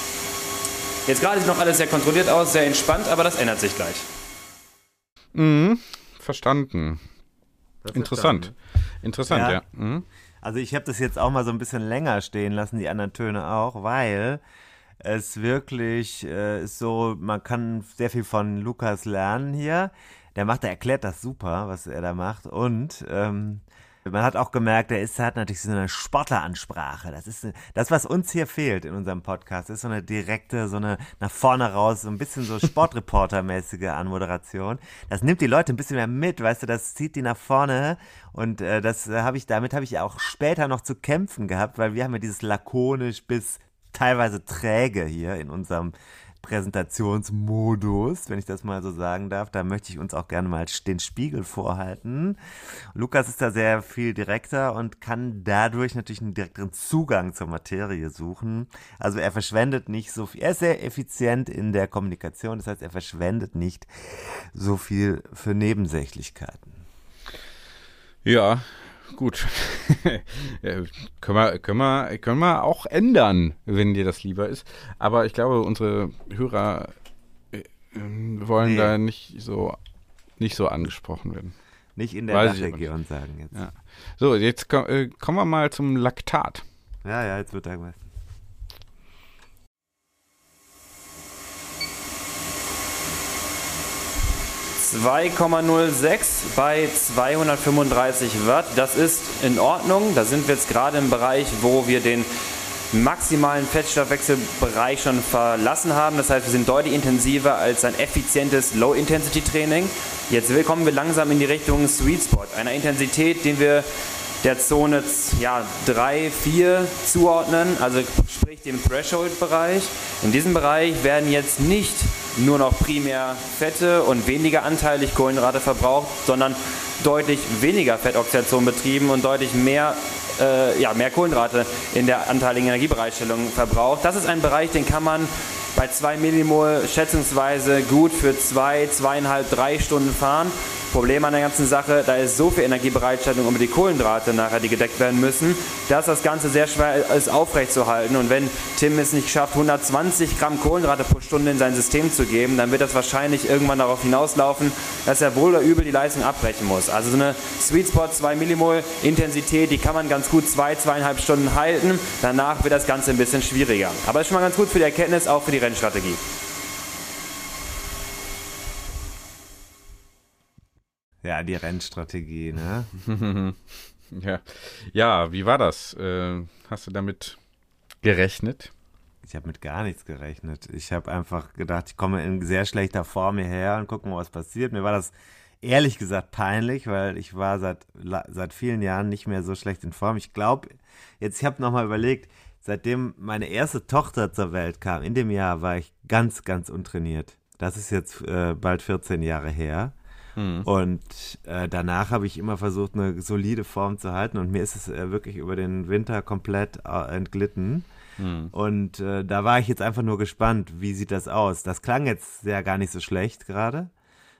Jetzt gerade sieht noch alles sehr kontrolliert aus, sehr entspannt, aber das ändert sich gleich. Mhm, verstanden. Interessant. Interessant, ja. ja. Mhm. Also ich habe das jetzt auch mal so ein bisschen länger stehen lassen, die anderen Töne auch, weil es wirklich äh, ist so, man kann sehr viel von Lukas lernen hier. Der macht, der erklärt das super, was er da macht. Und ähm, man hat auch gemerkt, er ist, hat natürlich so eine Sportleransprache. Das ist das, was uns hier fehlt in unserem Podcast, ist so eine direkte, so eine nach vorne raus, so ein bisschen so Sportreportermäßige (laughs) Anmoderation. Das nimmt die Leute ein bisschen mehr mit, weißt du, das zieht die nach vorne. Und äh, das habe ich, damit habe ich auch später noch zu kämpfen gehabt, weil wir haben ja dieses lakonisch bis teilweise träge hier in unserem Präsentationsmodus, wenn ich das mal so sagen darf. Da möchte ich uns auch gerne mal den Spiegel vorhalten. Lukas ist da sehr viel direkter und kann dadurch natürlich einen direkteren Zugang zur Materie suchen. Also er verschwendet nicht so viel. Er ist sehr effizient in der Kommunikation. Das heißt, er verschwendet nicht so viel für Nebensächlichkeiten. Ja, gut. (laughs) ja, können, wir, können, wir, können wir auch ändern, wenn dir das lieber ist. Aber ich glaube, unsere Hörer äh, wollen nee. da nicht so, nicht so angesprochen werden. Nicht in der Weiß Dachregion sagen jetzt. Ja. So, jetzt äh, kommen wir mal zum Laktat. Ja, ja, jetzt wird da was. 2,06 bei 235 Watt. Das ist in Ordnung. Da sind wir jetzt gerade im Bereich, wo wir den maximalen Fettstoffwechselbereich schon verlassen haben. Das heißt, wir sind deutlich intensiver als ein effizientes Low-Intensity-Training. Jetzt kommen wir langsam in die Richtung Sweet Spot, einer Intensität, den wir der Zone ja, 3, 4 zuordnen, also sprich dem Threshold-Bereich. In diesem Bereich werden jetzt nicht nur noch primär Fette und weniger anteilig Kohlenhydrate verbraucht, sondern deutlich weniger Fettoxidation betrieben und deutlich mehr, äh, ja, mehr Kohlenhydrate in der anteiligen Energiebereitstellung verbraucht. Das ist ein Bereich, den kann man bei 2 Millimol schätzungsweise gut für 2, zwei, 2,5, 3 Stunden fahren. Problem an der ganzen Sache, da ist so viel Energiebereitstellung über die Kohlenhydrate nachher, die gedeckt werden müssen, dass das Ganze sehr schwer ist aufrechtzuerhalten. Und wenn Tim es nicht schafft, 120 Gramm Kohlenhydrate pro Stunde in sein System zu geben, dann wird das wahrscheinlich irgendwann darauf hinauslaufen, dass er wohl oder übel die Leistung abbrechen muss. Also so eine Sweet Spot 2 Millimol Intensität, die kann man ganz gut zwei, zweieinhalb Stunden halten. Danach wird das Ganze ein bisschen schwieriger. Aber ist schon mal ganz gut für die Erkenntnis, auch für die Rennstrategie. Ja, die Rennstrategie, ne? (laughs) ja. ja, wie war das? Äh, hast du damit gerechnet? Ich habe mit gar nichts gerechnet. Ich habe einfach gedacht, ich komme in sehr schlechter Form hierher und gucken, was passiert. Mir war das ehrlich gesagt peinlich, weil ich war seit, seit vielen Jahren nicht mehr so schlecht in Form. Ich glaube, jetzt, ich habe nochmal überlegt, seitdem meine erste Tochter zur Welt kam, in dem Jahr war ich ganz, ganz untrainiert. Das ist jetzt äh, bald 14 Jahre her. Mhm. Und äh, danach habe ich immer versucht, eine solide Form zu halten. Und mir ist es äh, wirklich über den Winter komplett äh, entglitten. Mhm. Und äh, da war ich jetzt einfach nur gespannt, wie sieht das aus? Das klang jetzt ja gar nicht so schlecht gerade.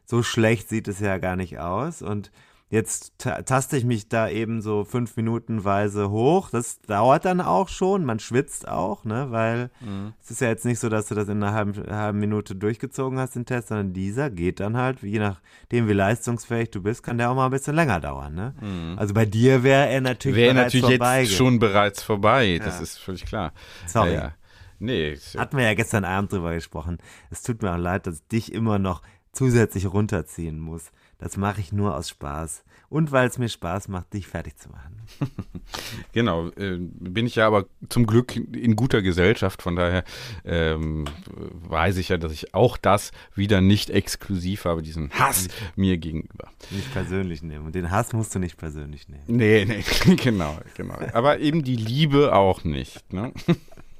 So schlecht sieht es ja gar nicht aus. Und Jetzt taste ich mich da eben so fünf Minutenweise hoch. Das dauert dann auch schon. Man schwitzt auch, ne? Weil mhm. es ist ja jetzt nicht so, dass du das in einer halben, halben, Minute durchgezogen hast, den Test, sondern dieser geht dann halt, je nachdem, wie leistungsfähig du bist, kann der auch mal ein bisschen länger dauern, ne? Mhm. Also bei dir wäre er natürlich Wäre natürlich jetzt schon bereits vorbei. Ja. Das ist völlig klar. Sorry. Ja, ja. Nee. Hatten wir ja gestern Abend drüber gesprochen. Es tut mir auch leid, dass ich dich immer noch zusätzlich runterziehen muss. Das mache ich nur aus Spaß. Und weil es mir Spaß macht, dich fertig zu machen. (laughs) genau. Äh, bin ich ja aber zum Glück in guter Gesellschaft. Von daher ähm, weiß ich ja, dass ich auch das wieder nicht exklusiv habe, diesen Hass nicht, mir gegenüber. Nicht persönlich nehmen. Und den Hass musst du nicht persönlich nehmen. Nee, nee, (laughs) genau, genau. Aber eben die Liebe auch nicht. Ne?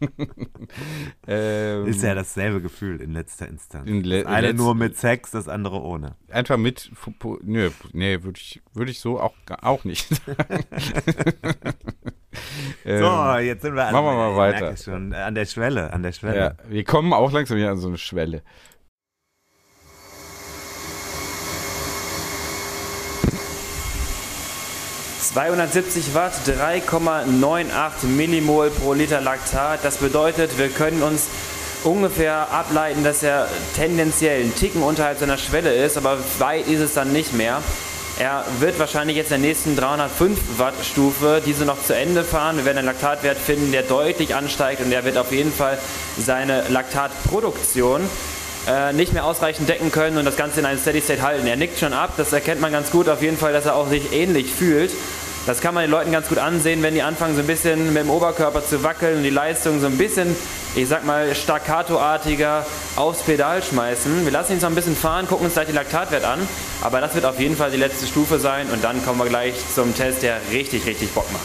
(laughs) ähm, Ist ja dasselbe Gefühl in letzter Instanz. In le- das eine letz- nur mit Sex, das andere ohne. einfach mit. Nö, nee, würde ich, würd ich so auch, auch nicht sagen. (laughs) ähm, So, jetzt sind wir machen wir mal weiter. Schon, an der Schwelle, an der Schwelle. ja, wir kommen auch langsam wieder an so eine Schwelle. 270 Watt, 3,98 Millimol pro Liter Laktat. Das bedeutet, wir können uns ungefähr ableiten, dass er tendenziell einen Ticken unterhalb seiner Schwelle ist, aber weit ist es dann nicht mehr. Er wird wahrscheinlich jetzt in der nächsten 305 Watt Stufe diese noch zu Ende fahren. Wir werden einen Laktatwert finden, der deutlich ansteigt und er wird auf jeden Fall seine Laktatproduktion äh, nicht mehr ausreichend decken können und das Ganze in einem Steady State halten. Er nickt schon ab, das erkennt man ganz gut auf jeden Fall, dass er auch sich ähnlich fühlt. Das kann man den Leuten ganz gut ansehen, wenn die anfangen so ein bisschen mit dem Oberkörper zu wackeln und die Leistung so ein bisschen, ich sag mal, staccatoartiger aufs Pedal schmeißen. Wir lassen ihn so ein bisschen fahren, gucken uns gleich den Laktatwert an, aber das wird auf jeden Fall die letzte Stufe sein und dann kommen wir gleich zum Test, der richtig, richtig Bock macht.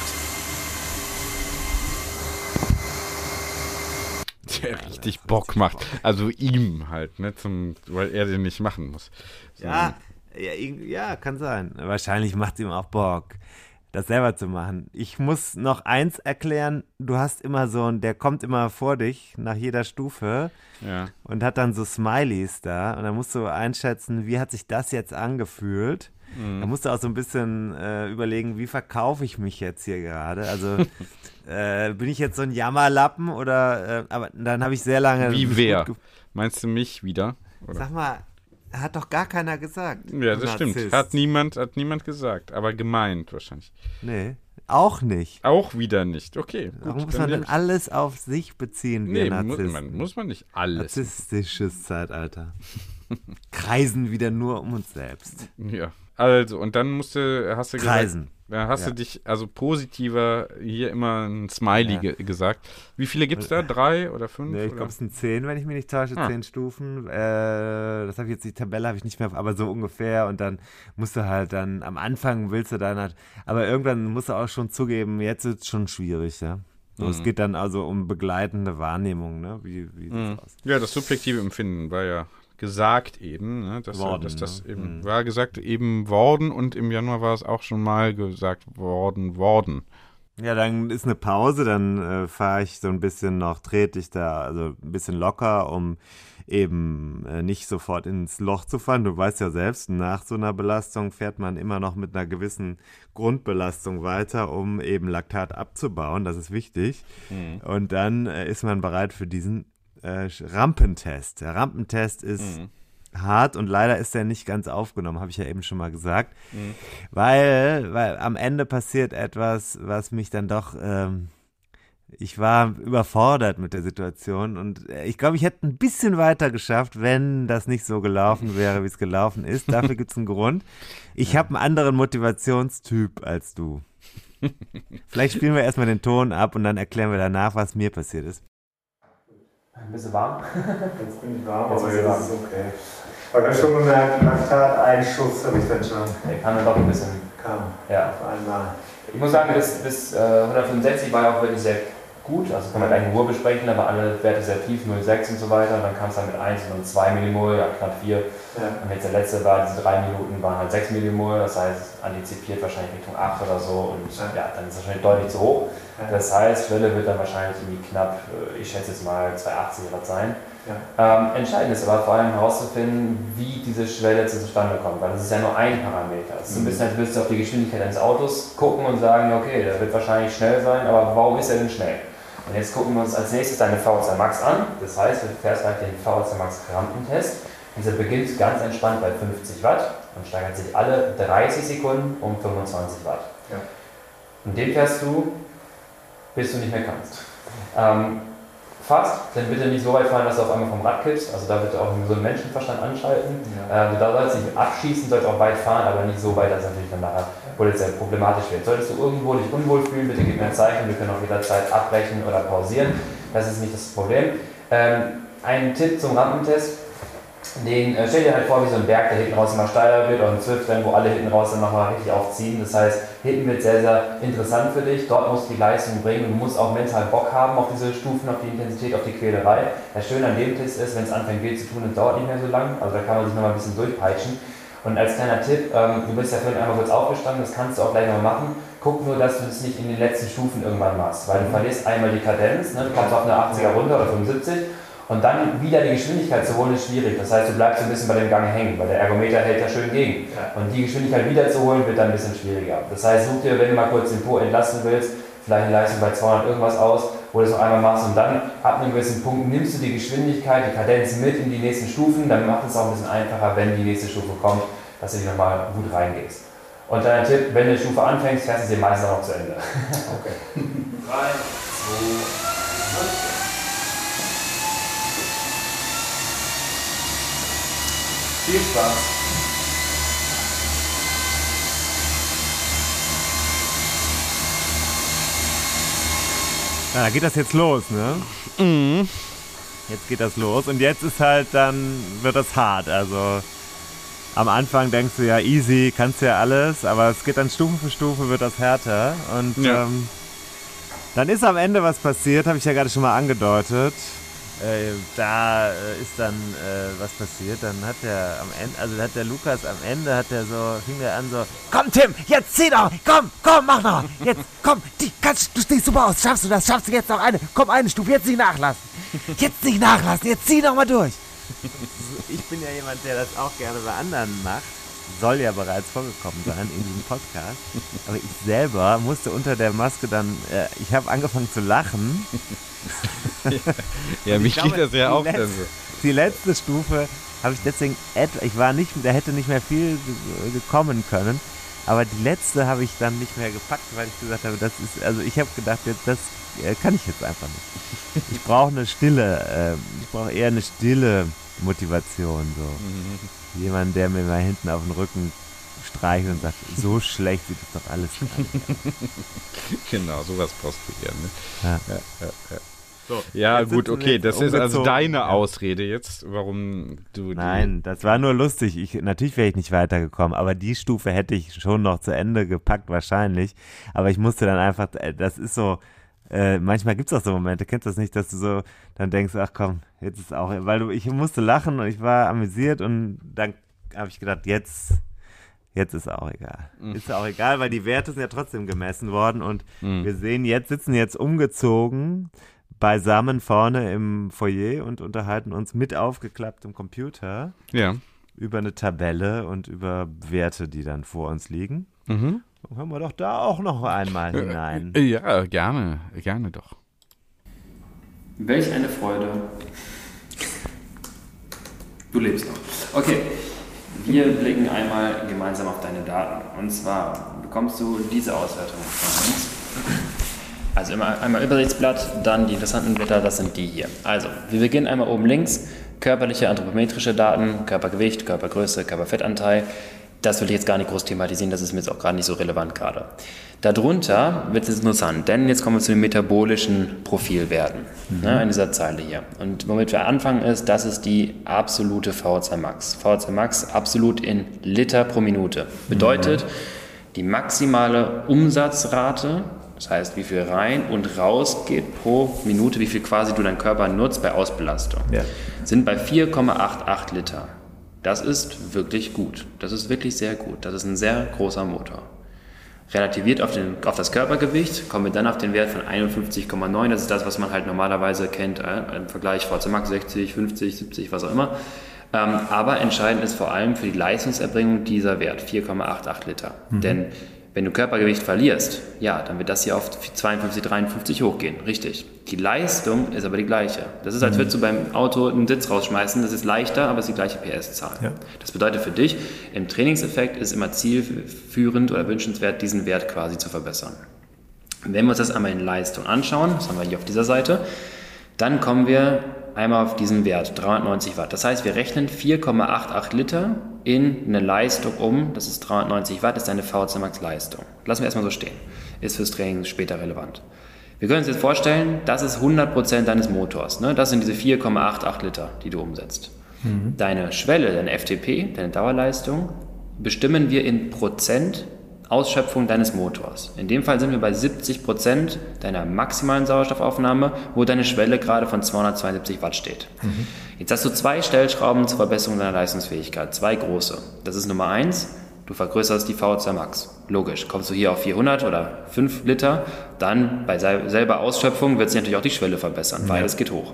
(laughs) Der richtig Bock macht. Also ihm halt, ne, zum, weil er den nicht machen muss. So, Ja, ja, ja, kann sein. Wahrscheinlich macht es ihm auch Bock, das selber zu machen. Ich muss noch eins erklären. Du hast immer so ein, der kommt immer vor dich nach jeder Stufe Ja. und hat dann so Smileys da. Und dann musst du einschätzen, wie hat sich das jetzt angefühlt. Da musst du auch so ein bisschen äh, überlegen, wie verkaufe ich mich jetzt hier gerade. Also (laughs) äh, bin ich jetzt so ein Jammerlappen oder, äh, aber dann habe ich sehr lange. Wie wer? Meinst du mich wieder? Oder? Sag mal, hat doch gar keiner gesagt. Ja, das stimmt. Hat niemand, hat niemand gesagt, aber gemeint wahrscheinlich. Nee, auch nicht. Auch wieder nicht. Okay. Gut, Warum muss man denn alles auf sich beziehen, wir Nee, mu Narzissten? man, muss man nicht alles. Narzisstisches Zeitalter. (laughs) Kreisen wieder nur um uns selbst. Ja. Also, und dann musste, hast du Kreisen. gesagt, ja, hast Ja. du dich, also positiver hier immer ein Smiley Ja. ge gesagt. Wie viele gibt es da? Drei oder fünf? Nee, ich glaube, es sind zehn, wenn ich mich nicht täusche, Ah. zehn Stufen. Äh, das habe ich jetzt, die Tabelle habe ich nicht mehr, aber so ungefähr. Und dann musst du halt dann, am Anfang willst du dann halt, aber irgendwann musst du auch schon zugeben, jetzt ist es schon schwierig, ja. So, Mhm. Es geht dann also um begleitende Wahrnehmung, ne? Wie, wie Mhm. aus? Ja, das subjektive Empfinden war ja gesagt eben, ne, dass, Worden, dass das ne? eben Mhm. war gesagt eben worden und im Januar war es auch schon mal gesagt worden worden. Ja, dann ist eine Pause, dann äh, fahre ich so ein bisschen noch, trete ich da, also ein bisschen locker, um eben äh, nicht sofort ins Loch zu fahren. Du weißt ja selbst, nach so einer Belastung fährt man immer noch mit einer gewissen Grundbelastung weiter, um eben Laktat abzubauen. Das ist wichtig. Und dann äh, ist man bereit für diesen äh, Rampentest. Der Rampentest ist hart und leider ist er nicht ganz aufgenommen, habe ich ja eben schon mal gesagt. Weil, weil am Ende passiert etwas, was mich dann doch, ähm, ich war überfordert mit der Situation und äh, ich glaube, ich hätte ein bisschen weiter geschafft, wenn das nicht so gelaufen wäre, wie es gelaufen ist. Dafür (laughs) gibt es einen Grund. Ich habe einen anderen Motivationstyp als du. (laughs) Vielleicht spielen wir erstmal den Ton ab und dann erklären wir danach, was mir passiert ist. Ein bisschen warm. (laughs) Jetzt bin ich warm, Jetzt aber jetzt ist es okay. Aber ganz schon gemerkt, Laktateinschuss habe ich dann schon. Der kann dann doch ein bisschen. Kam Ja. auf einmal. Ich muss sagen, bis, bis äh, 165 war ja auch wirklich sehr gut. Also kann man gleich in Ruhe besprechen, waren alle Werte sehr tief, 0,6 und so weiter. Und dann kam es dann mit 1 und 2 Millimol, ja, knapp 4. Ja. Und jetzt der letzte war, diese drei Minuten waren halt 6 Millimol, das heißt antizipiert wahrscheinlich Richtung 8 oder so. Und Ja. ja, dann ist es wahrscheinlich deutlich zu hoch. Ja. Das heißt, Schwelle wird dann wahrscheinlich irgendwie knapp, äh, ich schätze jetzt mal 280 Watt sein. Ja. Ähm, entscheidend ist aber vor allem herauszufinden, wie diese Schwelle zustande kommt, weil das ist ja nur ein Parameter. Es ist so ein bisschen, als würdest du auf die Geschwindigkeit eines Autos gucken und sagen, okay, der wird wahrscheinlich schnell sein, aber warum ist er denn schnell? Und jetzt gucken wir uns als nächstes deine VHC Max an. Das heißt, du fährst gleich den VHC Max Rampentest. Dieser beginnt ganz entspannt bei 50 Watt und steigert sich alle 30 Sekunden um 25 Watt. Ja. Und den fährst du, bis du nicht mehr kannst. Ähm, fast, denn bitte nicht so weit fahren, dass du auf einmal vom Rad kippst. Also da bitte auch einen gesunden Menschenverstand anschalten. Ja. Ähm, da sollst du nicht abschießen, sollst auch weit fahren, aber nicht so weit, dass es natürlich dann nachher potenziell problematisch wird. Solltest du irgendwo dich unwohl fühlen, bitte gib mir ein Zeichen, wir können auch jederzeit abbrechen oder pausieren. Das ist nicht das Problem. Ähm, ein Tipp zum Rampentest. Den äh, stell dir halt vor wie so ein Berg, der hinten raus immer steiler wird, oder ein Zwift-Rennen, wo alle hinten raus dann nochmal richtig aufziehen. Das heißt, hinten wird sehr, sehr interessant für dich. Dort musst du die Leistung bringen und du musst auch mental Bock haben auf diese Stufen, auf die Intensität, auf die Quälerei. Das Schöne an dem Test ist, wenn es anfängt weh zu tun, es dauert nicht mehr so lang. Also da kann man sich nochmal ein bisschen durchpeitschen. Und als kleiner Tipp, ähm, du bist ja vorhin einmal kurz aufgestanden, das kannst du auch gleich noch machen. Guck nur, dass du das nicht in den letzten Stufen irgendwann machst, weil du verlierst einmal die Kadenz, ne? du kommst auf eine 80er runter oder 75 und dann wieder die Geschwindigkeit zu holen ist schwierig. Das heißt, du bleibst ein bisschen bei dem Gang hängen, weil der Ergometer hält ja schön gegen. Und die Geschwindigkeit wieder zu holen wird dann ein bisschen schwieriger. Das heißt, such dir, wenn du mal kurz den Po entlasten willst, vielleicht eine Leistung bei 200 irgendwas aus, wo du es noch einmal machst und dann ab einem gewissen Punkt nimmst du die Geschwindigkeit, die Kadenz mit in die nächsten Stufen, dann macht es auch ein bisschen einfacher, wenn die nächste Stufe kommt, dass du dich nochmal gut reingehst. Und dein Tipp, wenn du die Stufe anfängst, fährst du sie meistens auch noch zu Ende. Okay. 3, 2, 1. Viel Spaß. Ja, da geht das jetzt los, ne? Mhm. Jetzt geht das los und jetzt ist halt dann, wird das hart. Also am Anfang denkst du ja easy, kannst ja alles, aber es geht dann Stufe für Stufe, wird das härter. Und ja. ähm, dann ist am Ende was passiert, habe ich ja gerade schon mal angedeutet. Äh, da äh, ist dann äh, was passiert. Dann hat der am Ende, also hat der Lukas am Ende, hat der so, fing der an so, komm Tim, jetzt zieh doch, komm, komm, mach noch, jetzt, komm, die, kannst, du stehst super aus, schaffst du das, schaffst du jetzt noch eine, komm eine Stufe, jetzt nicht nachlassen, jetzt nicht nachlassen, jetzt zieh noch mal durch. (laughs) Ich bin ja jemand, der das auch gerne bei anderen macht soll ja bereits vorgekommen sein in diesem Podcast. Aber ich selber musste unter der Maske dann, äh, ich habe angefangen zu lachen. (laughs) ja, mich geht das ja auch letzte, so. Die letzte Stufe habe ich deswegen, ich war nicht, da hätte nicht mehr viel gekommen können. Aber die letzte habe ich dann nicht mehr gepackt, weil ich gesagt habe, das ist, also ich habe gedacht, das äh, kann ich jetzt einfach nicht. Ich brauche eine stille, äh, ich brauche eher eine stille Motivation. So. Mhm. Jemand, der mir mal hinten auf den Rücken streichelt und sagt, so (laughs) schlecht sieht das doch alles aus. genau, sowas brauchst du ja. Ne? Ja, ja, ja. So, ja gut, okay, das ist also deine Ausrede jetzt, warum du. Nein, das war nur lustig. Ich, natürlich wäre ich nicht weitergekommen, aber die Stufe hätte ich schon noch zu Ende gepackt, wahrscheinlich. Aber ich musste dann einfach, äh, das ist so, äh, manchmal gibt es auch so Momente, kennst du das nicht, dass du so dann denkst, ach komm, jetzt ist auch, weil du, ich musste lachen und ich war amüsiert und dann habe ich gedacht, jetzt, jetzt ist auch egal. Mhm. Ist auch egal, weil die Werte sind ja trotzdem gemessen worden und mhm. wir sehen jetzt, sitzen jetzt umgezogen beisammen vorne im Foyer und unterhalten uns mit aufgeklapptem Computer. Ja. Über eine Tabelle und über Werte, die dann vor uns liegen. Mhm. Hören wir doch da auch noch einmal äh, hinein. Äh, ja, gerne, gerne doch. Welch eine Freude. Du lebst noch. Okay, wir blicken einmal gemeinsam auf deine Daten. Und zwar bekommst du diese Auswertung von uns. Also immer einmal Übersichtsblatt, dann die interessanten Blätter, das sind die hier. Also, wir beginnen einmal oben links, körperliche anthropometrische Daten, Körpergewicht, Körpergröße, Körperfettanteil, das will ich jetzt gar nicht groß thematisieren, das ist mir jetzt auch gerade nicht so relevant gerade. Darunter wird es interessant, denn jetzt kommen wir zu den metabolischen Profilwerten mhm. ne, in dieser Zeile hier. Und womit wir anfangen ist, das ist die absolute VHC Max. VHC Max absolut in Liter pro Minute. Bedeutet, mhm. die maximale Umsatzrate, das heißt, wie viel rein und raus geht pro Minute, wie viel quasi du deinen Körper nutzt bei Ausbelastung, ja. sind bei 4,88 Liter. Das ist wirklich gut. Das ist wirklich sehr gut. Das ist ein sehr großer Motor. Relativiert auf, den, auf das Körpergewicht kommen wir dann auf den Wert von 51,9. Das ist das, was man halt normalerweise kennt äh, im Vergleich VC Max 60, 50, 70, was auch immer. Ähm, aber entscheidend ist vor allem für die Leistungserbringung dieser Wert, 4,88 Liter. Mhm. Denn wenn du Körpergewicht verlierst, ja, dann wird das hier auf 52, 53 hochgehen. Richtig. Die Leistung ist aber die gleiche. Das ist, als mhm. würdest du beim Auto einen Sitz rausschmeißen. Das ist leichter, aber es ist die gleiche PS-Zahl. Ja. Das bedeutet für dich, im Trainingseffekt ist immer zielführend oder wünschenswert, diesen Wert quasi zu verbessern. Wenn wir uns das einmal in Leistung anschauen, das haben wir hier auf dieser Seite, dann kommen wir einmal auf diesen Wert, 390 Watt. Das heißt, wir rechnen 4,88 Liter in eine Leistung um, das ist 390 Watt, das ist eine VC Max Leistung. Lassen wir erstmal so stehen. Ist fürs Training später relevant. Wir können uns jetzt vorstellen, das ist 100% deines Motors. Ne? Das sind diese 4,88 Liter, die du umsetzt. Deine Schwelle, deine FTP, deine Dauerleistung, bestimmen wir in Prozent Ausschöpfung deines Motors. In dem Fall sind wir bei 70 Prozent deiner maximalen Sauerstoffaufnahme, wo deine Schwelle gerade von 272 Watt steht. Jetzt hast du zwei Stellschrauben zur Verbesserung deiner Leistungsfähigkeit, zwei große. Das ist Nummer eins, du vergrößerst die VO2 Max. Logisch, kommst du hier auf 400 oder 5 Liter, dann bei sel- selber Ausschöpfung wird sich natürlich auch die Schwelle verbessern, beides geht hoch.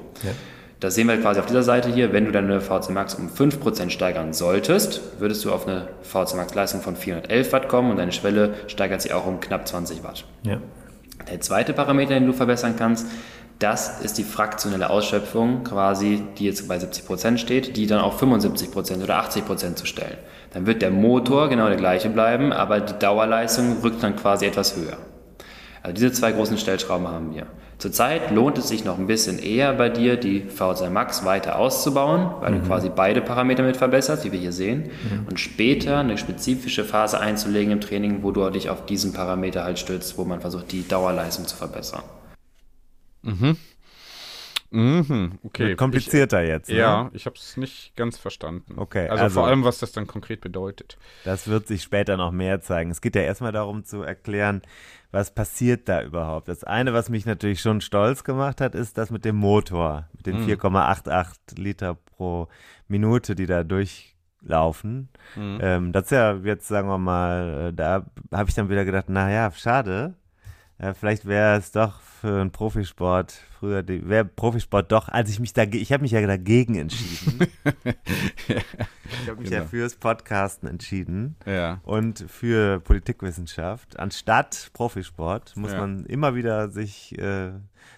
Das sehen wir quasi auf dieser Seite hier. Wenn du deine VC Max um 5% steigern solltest, würdest du auf eine VC Max Leistung von 411 Watt kommen und deine Schwelle steigert sich auch um knapp 20 Watt. Ja. Der zweite Parameter, den du verbessern kannst, das ist die fraktionelle Ausschöpfung, quasi, die jetzt bei 70% steht, die dann auf 75% oder 80% zu stellen. Dann wird der Motor genau der gleiche bleiben, aber die Dauerleistung rückt dann quasi etwas höher. Also diese zwei großen Stellschrauben haben wir. Zurzeit lohnt es sich noch ein bisschen eher bei dir, die VZ Max weiter auszubauen, weil du quasi beide Parameter mit verbesserst, wie wir hier sehen, und später eine spezifische Phase einzulegen im Training, wo du dich auf diesen Parameter halt stützt, wo man versucht, die Dauerleistung zu verbessern. Mhm, okay. Wird komplizierter jetzt. Ich, Ne? ja, ich habe es nicht ganz verstanden. Okay, Also, also- vor allem, was das dann konkret bedeutet. Das wird sich später noch mehr zeigen. Es geht ja erstmal darum zu erklären, was passiert da überhaupt. Das eine, was mich natürlich schon stolz gemacht hat, ist das mit dem Motor, mit den 4,88 Liter pro Minute, die da durchlaufen. Ähm, das ist ja jetzt, sagen wir mal, äh, da habe ich dann wieder gedacht, naja, schade. Äh, vielleicht wäre es doch für einen Profisport früher, wäre Profisport doch, als ich mich dagegen, ich habe mich ja dagegen entschieden. (laughs) ich habe mich ja Genau. fürs Podcasten entschieden Ja. und für Politikwissenschaft. Anstatt Profisport muss Ja. man immer wieder sich, äh,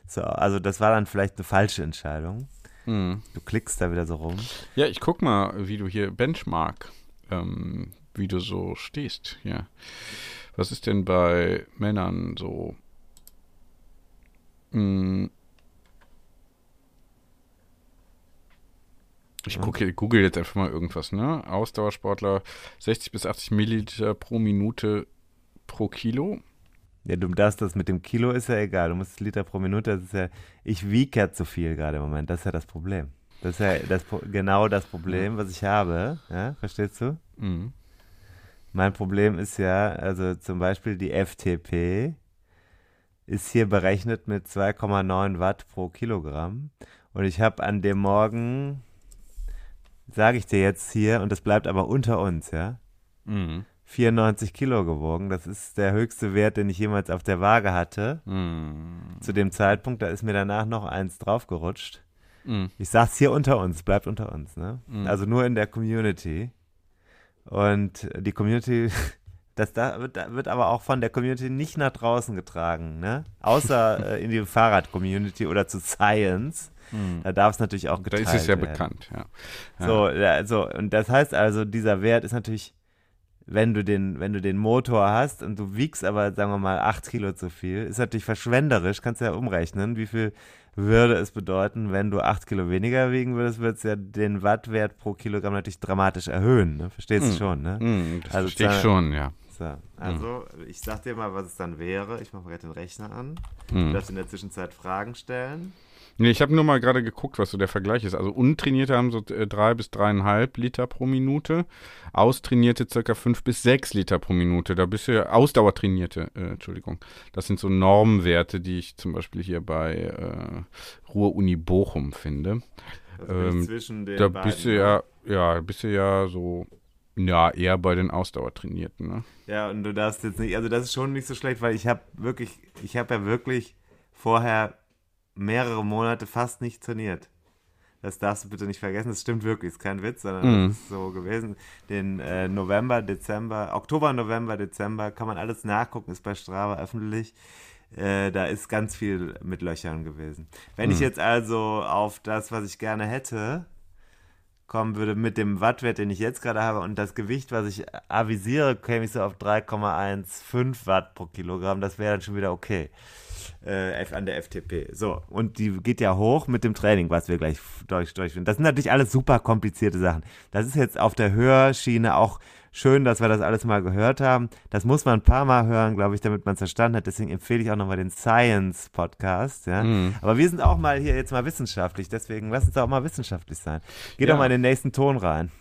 so, also das war dann vielleicht eine falsche Entscheidung. Mhm. Du klickst da wieder so rum. Ja, ich guck mal, wie du hier Benchmark, ähm, wie du so stehst. Ja. Was ist denn bei Männern so? Hm. Ich gucke, google jetzt einfach mal irgendwas, ne? Ausdauersportler 60 bis 80 Milliliter pro Minute pro Kilo. Ja, du darfst das mit dem Kilo ist ja egal. Du musst Liter pro Minute, das ist ja, ich wiege ja zu viel gerade im Moment. Das ist ja das Problem. Das ist ja das, genau das Problem, was ich habe. Ja, verstehst du? Mhm. Mein Problem ist ja, also zum Beispiel die FTP ist hier berechnet mit 2,9 Watt pro Kilogramm. Und ich habe an dem Morgen, sage ich dir jetzt hier, und das bleibt aber unter uns, ja, Mhm. 94 Kilo gewogen. Das ist der höchste Wert, den ich jemals auf der Waage hatte. Mhm. Zu dem Zeitpunkt, da ist mir danach noch eins draufgerutscht. Mhm. Ich sag's hier unter uns, bleibt unter uns, ne? Mhm. Also nur in der Community. Und die Community, (laughs) das da wird, da wird aber auch von der Community nicht nach draußen getragen, ne? Außer (laughs) äh, in die Fahrrad-Community oder zu Science. Da darf es natürlich auch Da geteilt ist es ja werden. bekannt, ja. ja. So, ja, so, und das heißt also, dieser Wert ist natürlich, wenn du den, wenn du den Motor hast und du wiegst aber, sagen wir mal, 8 Kilo zu viel, ist natürlich verschwenderisch, kannst du ja umrechnen, wie viel würde es bedeuten, wenn du 8 Kilo weniger wiegen würdest, würde es ja den Wattwert pro Kilogramm natürlich dramatisch erhöhen, ne? Verstehst du Hm. schon, ne? Mhm, das Also verstehe ich schon, ja. So, also, ich sag dir mal, was es dann wäre. Ich mache mal gerade den Rechner an. Du darfst in der Zwischenzeit Fragen stellen. Nee, ich habe nur mal gerade geguckt, was so der Vergleich ist. Also untrainierte haben so äh, drei bis dreieinhalb Liter pro Minute, austrainierte circa fünf bis sechs Liter pro Minute. Da bist du ja Ausdauertrainierte, äh, Entschuldigung. Das sind so Normwerte, die ich zum Beispiel hier bei äh, Ruhr-Uni Bochum finde. Also Ähm, zwischen den Da beiden, bist du ne? ja, ja, bist du ja so, ja, eher bei den Ausdauertrainierten, ne? Ja, und du darfst jetzt nicht, also das ist schon nicht so schlecht, weil ich habe wirklich, ich habe ja wirklich vorher mehrere Monate fast nicht trainiert. Das darfst du bitte nicht vergessen, das stimmt wirklich, ist kein Witz, sondern Mhm. das ist so gewesen. Den äh, November, Dezember, Oktober, November, Dezember kann man alles nachgucken, ist bei Strava öffentlich. Äh, da ist ganz viel mit Löchern gewesen. Wenn ich jetzt also auf das, was ich gerne hätte, kommen würde mit dem Wattwert, den ich jetzt gerade habe und das Gewicht, was ich avisiere, käme ich so auf 3,15 Watt pro Kilogramm. Das wäre dann schon wieder okay äh, an der FTP. So, und die geht ja hoch mit dem Training, was wir gleich durch, durchführen. Das sind natürlich alles super komplizierte Sachen. Das ist jetzt auf der Hörschiene auch schön, dass wir das alles mal gehört haben. Das muss man ein paar Mal hören, glaube ich, damit man es verstanden hat. Deswegen empfehle ich auch nochmal den Science Podcast. Ja? Mhm. Aber wir sind auch mal hier jetzt mal wissenschaftlich, deswegen lass uns auch mal wissenschaftlich sein. Geh ja. doch mal in den nächsten Ton rein.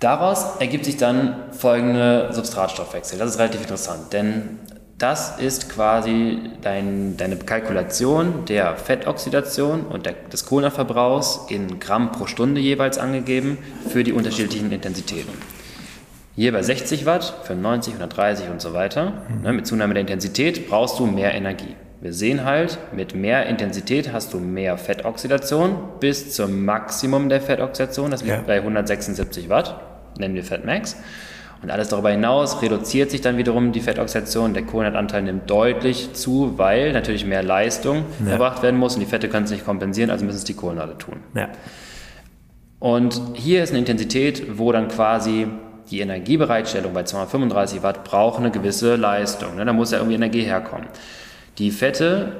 Daraus ergibt sich dann folgende Substratstoffwechsel. Das ist relativ interessant, denn das ist quasi dein, deine Kalkulation der Fettoxidation und der, des Kohlenverbrauchs in Gramm pro Stunde jeweils angegeben für die unterschiedlichen Intensitäten. Hier bei 60 Watt, 95, 130 und so weiter, mhm. ne, mit Zunahme der Intensität brauchst du mehr Energie. Wir sehen halt, mit mehr Intensität hast du mehr Fettoxidation bis zum Maximum der Fettoxidation, das liegt ja. bei 176 Watt, nennen wir Fettmax. Und alles darüber hinaus reduziert sich dann wiederum die Fettoxidation. Der Kohlenhydratanteil nimmt deutlich zu, weil natürlich mehr Leistung ja. erbracht werden muss und die Fette können es nicht kompensieren, also müssen es die Kohlenhydrate tun. Ja. Und hier ist eine Intensität, wo dann quasi die Energiebereitstellung bei 235 Watt braucht eine gewisse Leistung. Ne? Da muss ja irgendwie Energie herkommen. Die Fette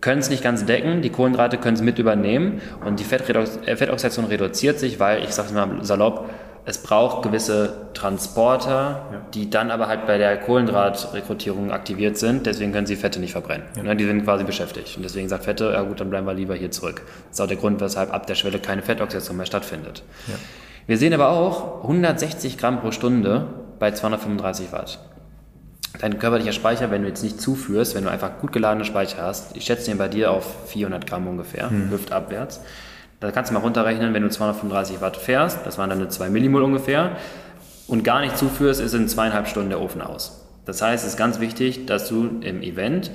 können es nicht ganz decken, die Kohlenhydrate können es mit übernehmen und die äh, Fettoxidation reduziert sich, weil, ich sage es mal salopp, es braucht gewisse Transporter, ja. die dann aber halt bei der Kohlenhydratrekrutierung aktiviert sind. Deswegen können sie Fette nicht verbrennen. Ja. Die sind quasi beschäftigt. Und deswegen sagt Fette, ja gut, dann bleiben wir lieber hier zurück. Das ist auch der Grund, weshalb ab der Schwelle keine Fettoxidation mehr stattfindet. Ja. Wir sehen aber auch 160 Gramm pro Stunde bei 235 Watt. Dein körperlicher Speicher, wenn du jetzt nicht zuführst, wenn du einfach gut geladene Speicher hast, ich schätze den bei dir auf 400 Gramm ungefähr, hm. hüftabwärts. Da kannst du mal runterrechnen, wenn du 235 Watt fährst, das waren dann eine 2 Millimol ungefähr, und gar nicht zuführst, ist in zweieinhalb Stunden der Ofen aus. Das heißt, es ist ganz wichtig, dass du im Event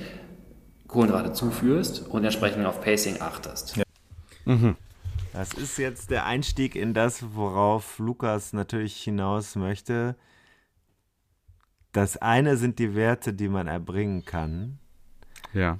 Kohlenhydrate zuführst und entsprechend auf Pacing achtest. Ja. Mhm. Das ist jetzt der Einstieg in das, worauf Lukas natürlich hinaus möchte. Das eine sind die Werte, die man erbringen kann. Ja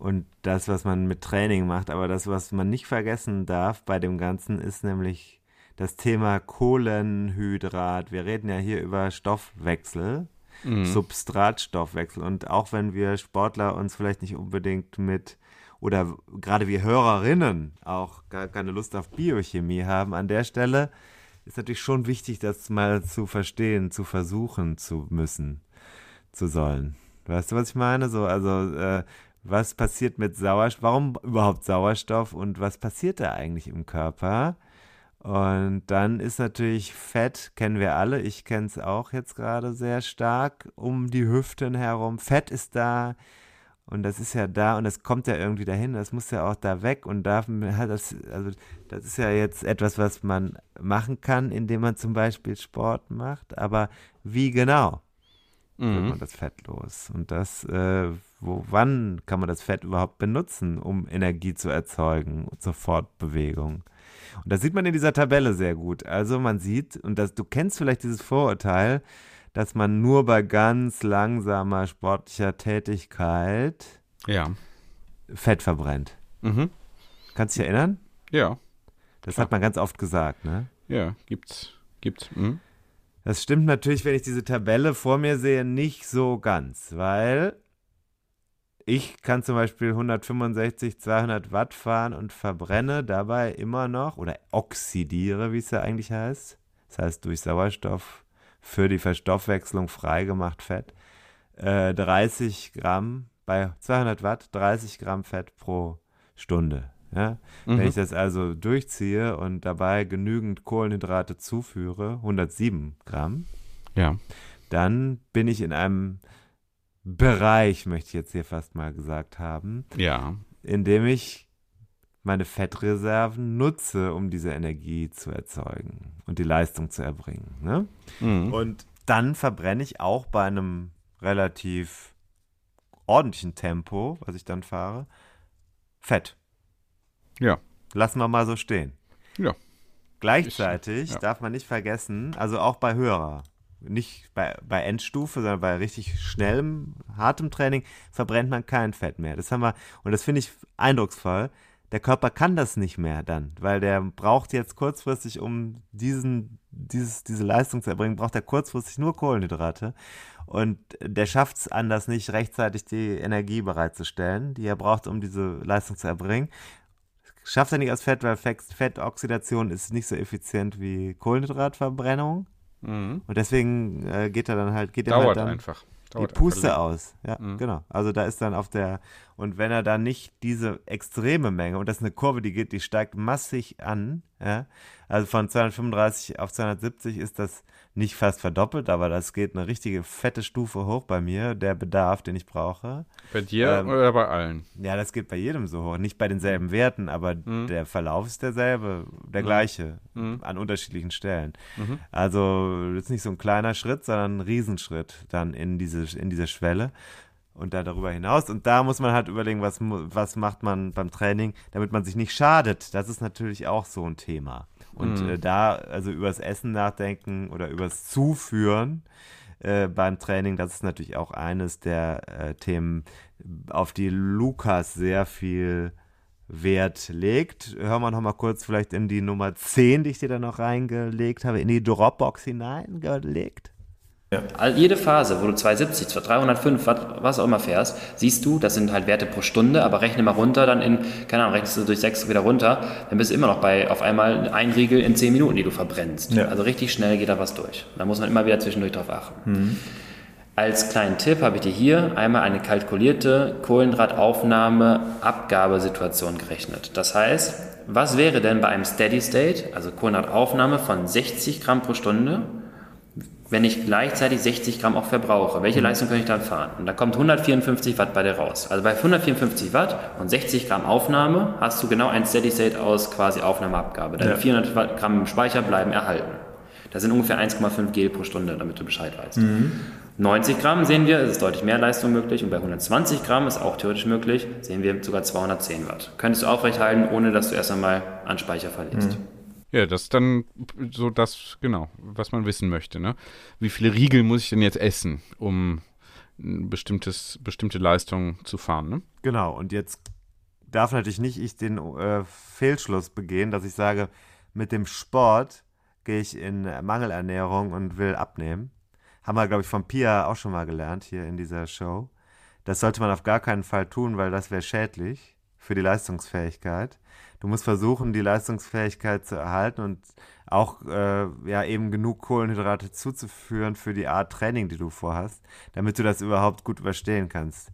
und das, was man mit Training macht. Aber das, was man nicht vergessen darf bei dem Ganzen, ist nämlich das Thema Kohlenhydrat. Wir reden ja hier über Stoffwechsel, mhm. Substratstoffwechsel. Und auch wenn wir Sportler uns vielleicht nicht unbedingt mit oder gerade wir Hörerinnen auch gar keine Lust auf Biochemie haben, an der Stelle ist natürlich schon wichtig, das mal zu verstehen, zu versuchen zu müssen, zu sollen. Weißt du, was ich meine? So, also äh, was passiert mit Sauerstoff, warum überhaupt Sauerstoff und was passiert da eigentlich im Körper? Und dann ist natürlich Fett, kennen wir alle, ich kenne es auch jetzt gerade sehr stark, um die Hüften herum. Fett ist da und das ist ja da und das kommt ja irgendwie dahin, das muss ja auch da weg und da hat das, also das ist ja jetzt etwas, was man machen kann, indem man zum Beispiel Sport macht, aber wie genau mhm. wird man das Fett los? Und das äh, wo, wann kann man das Fett überhaupt benutzen, um Energie zu erzeugen zur Fortbewegung? Und das sieht man in dieser Tabelle sehr gut. Also man sieht, und das, du kennst vielleicht dieses Vorurteil, dass man nur bei ganz langsamer sportlicher Tätigkeit ja. Fett verbrennt. Mhm. Kannst du dich erinnern? Ja. Das klar. hat man ganz oft gesagt, ne? Ja, gibt's. Gibt's. Mhm. Das stimmt natürlich, wenn ich diese Tabelle vor mir sehe, nicht so ganz, weil ich kann zum Beispiel 165, 200 Watt fahren und verbrenne dabei immer noch oder oxidiere, wie es ja eigentlich heißt. Das heißt, durch Sauerstoff für die Verstoffwechslung freigemacht Fett. Äh, 30 Gramm bei 200 Watt, 30 Gramm Fett pro Stunde. Ja? Mhm. Wenn ich das also durchziehe und dabei genügend Kohlenhydrate zuführe, 107 Gramm, ja. dann bin ich in einem Bereich, möchte ich jetzt hier fast mal gesagt haben. Ja. In dem ich meine Fettreserven nutze, um diese Energie zu erzeugen und die Leistung zu erbringen. Ne? Mhm. Und dann verbrenne ich auch bei einem relativ ordentlichen Tempo, was ich dann fahre, Fett. Ja. Lassen wir mal so stehen. Ja. Gleichzeitig ja. darf man nicht vergessen, also auch bei Hörer, nicht bei, bei Endstufe, sondern bei richtig schnellem, hartem Training verbrennt man kein Fett mehr. Das haben wir, und das finde ich eindrucksvoll. Der Körper kann das nicht mehr dann, weil der braucht jetzt kurzfristig, um diesen, dieses, diese Leistung zu erbringen, braucht er kurzfristig nur Kohlenhydrate. Und der schafft es anders nicht, rechtzeitig die Energie bereitzustellen, die er braucht, um diese Leistung zu erbringen. Schafft er nicht aus Fett, weil Fettoxidation ist nicht so effizient wie Kohlenhydratverbrennung Und deswegen äh, geht er dann halt, geht er Dauert halt dann einfach. die Dauert Puste einfach. aus. Ja, genau. Also da ist dann auf der, und wenn er dann nicht diese extreme Menge, und das ist eine Kurve, die geht, die steigt massig an, ja, also von 235 auf 270 ist das nicht fast verdoppelt, aber das geht eine richtige fette Stufe hoch bei mir, der Bedarf, den ich brauche. Bei dir Ähm, oder bei allen? Ja, das geht bei jedem so hoch. Nicht bei denselben Werten, aber der Verlauf ist derselbe, der gleiche, an unterschiedlichen Stellen. Also das ist nicht so ein kleiner Schritt, sondern ein Riesenschritt dann in diese, in diese Schwelle und da darüber hinaus. Und da muss man halt überlegen, was, was macht man beim Training, damit man sich nicht schadet. Das ist natürlich auch so ein Thema. Und äh, da, also übers Essen nachdenken oder übers Zuführen äh, beim Training, das ist natürlich auch eines der äh, Themen, auf die Lukas sehr viel Wert legt. Hören wir noch mal kurz vielleicht in die Nummer 10, die ich dir da noch reingelegt habe, in die Dropbox hineingelegt. All- Jede Phase, wo du 270, 305, was, was auch immer fährst, siehst du, das sind halt Werte pro Stunde, aber rechne mal runter, dann in, keine Ahnung, rechnest du durch 6 wieder runter, dann bist du immer noch bei auf einmal ein Riegel in 10 Minuten, die du verbrennst. Ja. Also richtig schnell geht da was durch. Da muss man immer wieder zwischendurch drauf achten. Als kleinen Tipp habe ich dir hier einmal eine kalkulierte Kohlenhydrataufnahme-Abgabesituation gerechnet. Das heißt, was wäre denn bei einem Steady State, also Kohlenhydrataufnahme von 60 Gramm pro Stunde, wenn ich gleichzeitig 60 Gramm auch verbrauche, welche Leistung kann ich dann fahren? Und da kommt 154 Watt bei dir raus. Also bei 154 Watt und 60 Gramm Aufnahme hast du genau ein Steady State aus quasi Aufnahmeabgabe. Deine Ja. 400 Watt Gramm Speicher bleiben erhalten. Das sind ungefähr 1,5 Gel pro Stunde, damit du Bescheid weißt. 90 Gramm sehen wir, es ist deutlich mehr Leistung möglich und bei 120 Gramm ist auch theoretisch möglich, sehen wir sogar 210 Watt. Könntest du aufrechthalten, ohne dass du erst einmal an Speicher verlierst. Ja, das ist dann so das, genau, was man wissen möchte. Ne? Wie viele Riegel muss ich denn jetzt essen, um ein bestimmtes, bestimmte Leistung zu fahren? Ne? Genau, und jetzt darf natürlich nicht ich den äh, Fehlschluss begehen, dass ich sage, mit dem Sport gehe ich in Mangelernährung und will abnehmen. Haben wir, glaube ich, von Pia auch schon mal gelernt hier in dieser Show. Das sollte man auf gar keinen Fall tun, weil das wäre schädlich für die Leistungsfähigkeit. Du musst versuchen, die Leistungsfähigkeit zu erhalten und auch äh, ja eben genug Kohlenhydrate zuzuführen für die Art Training, die du vorhast, damit du das überhaupt gut überstehen kannst.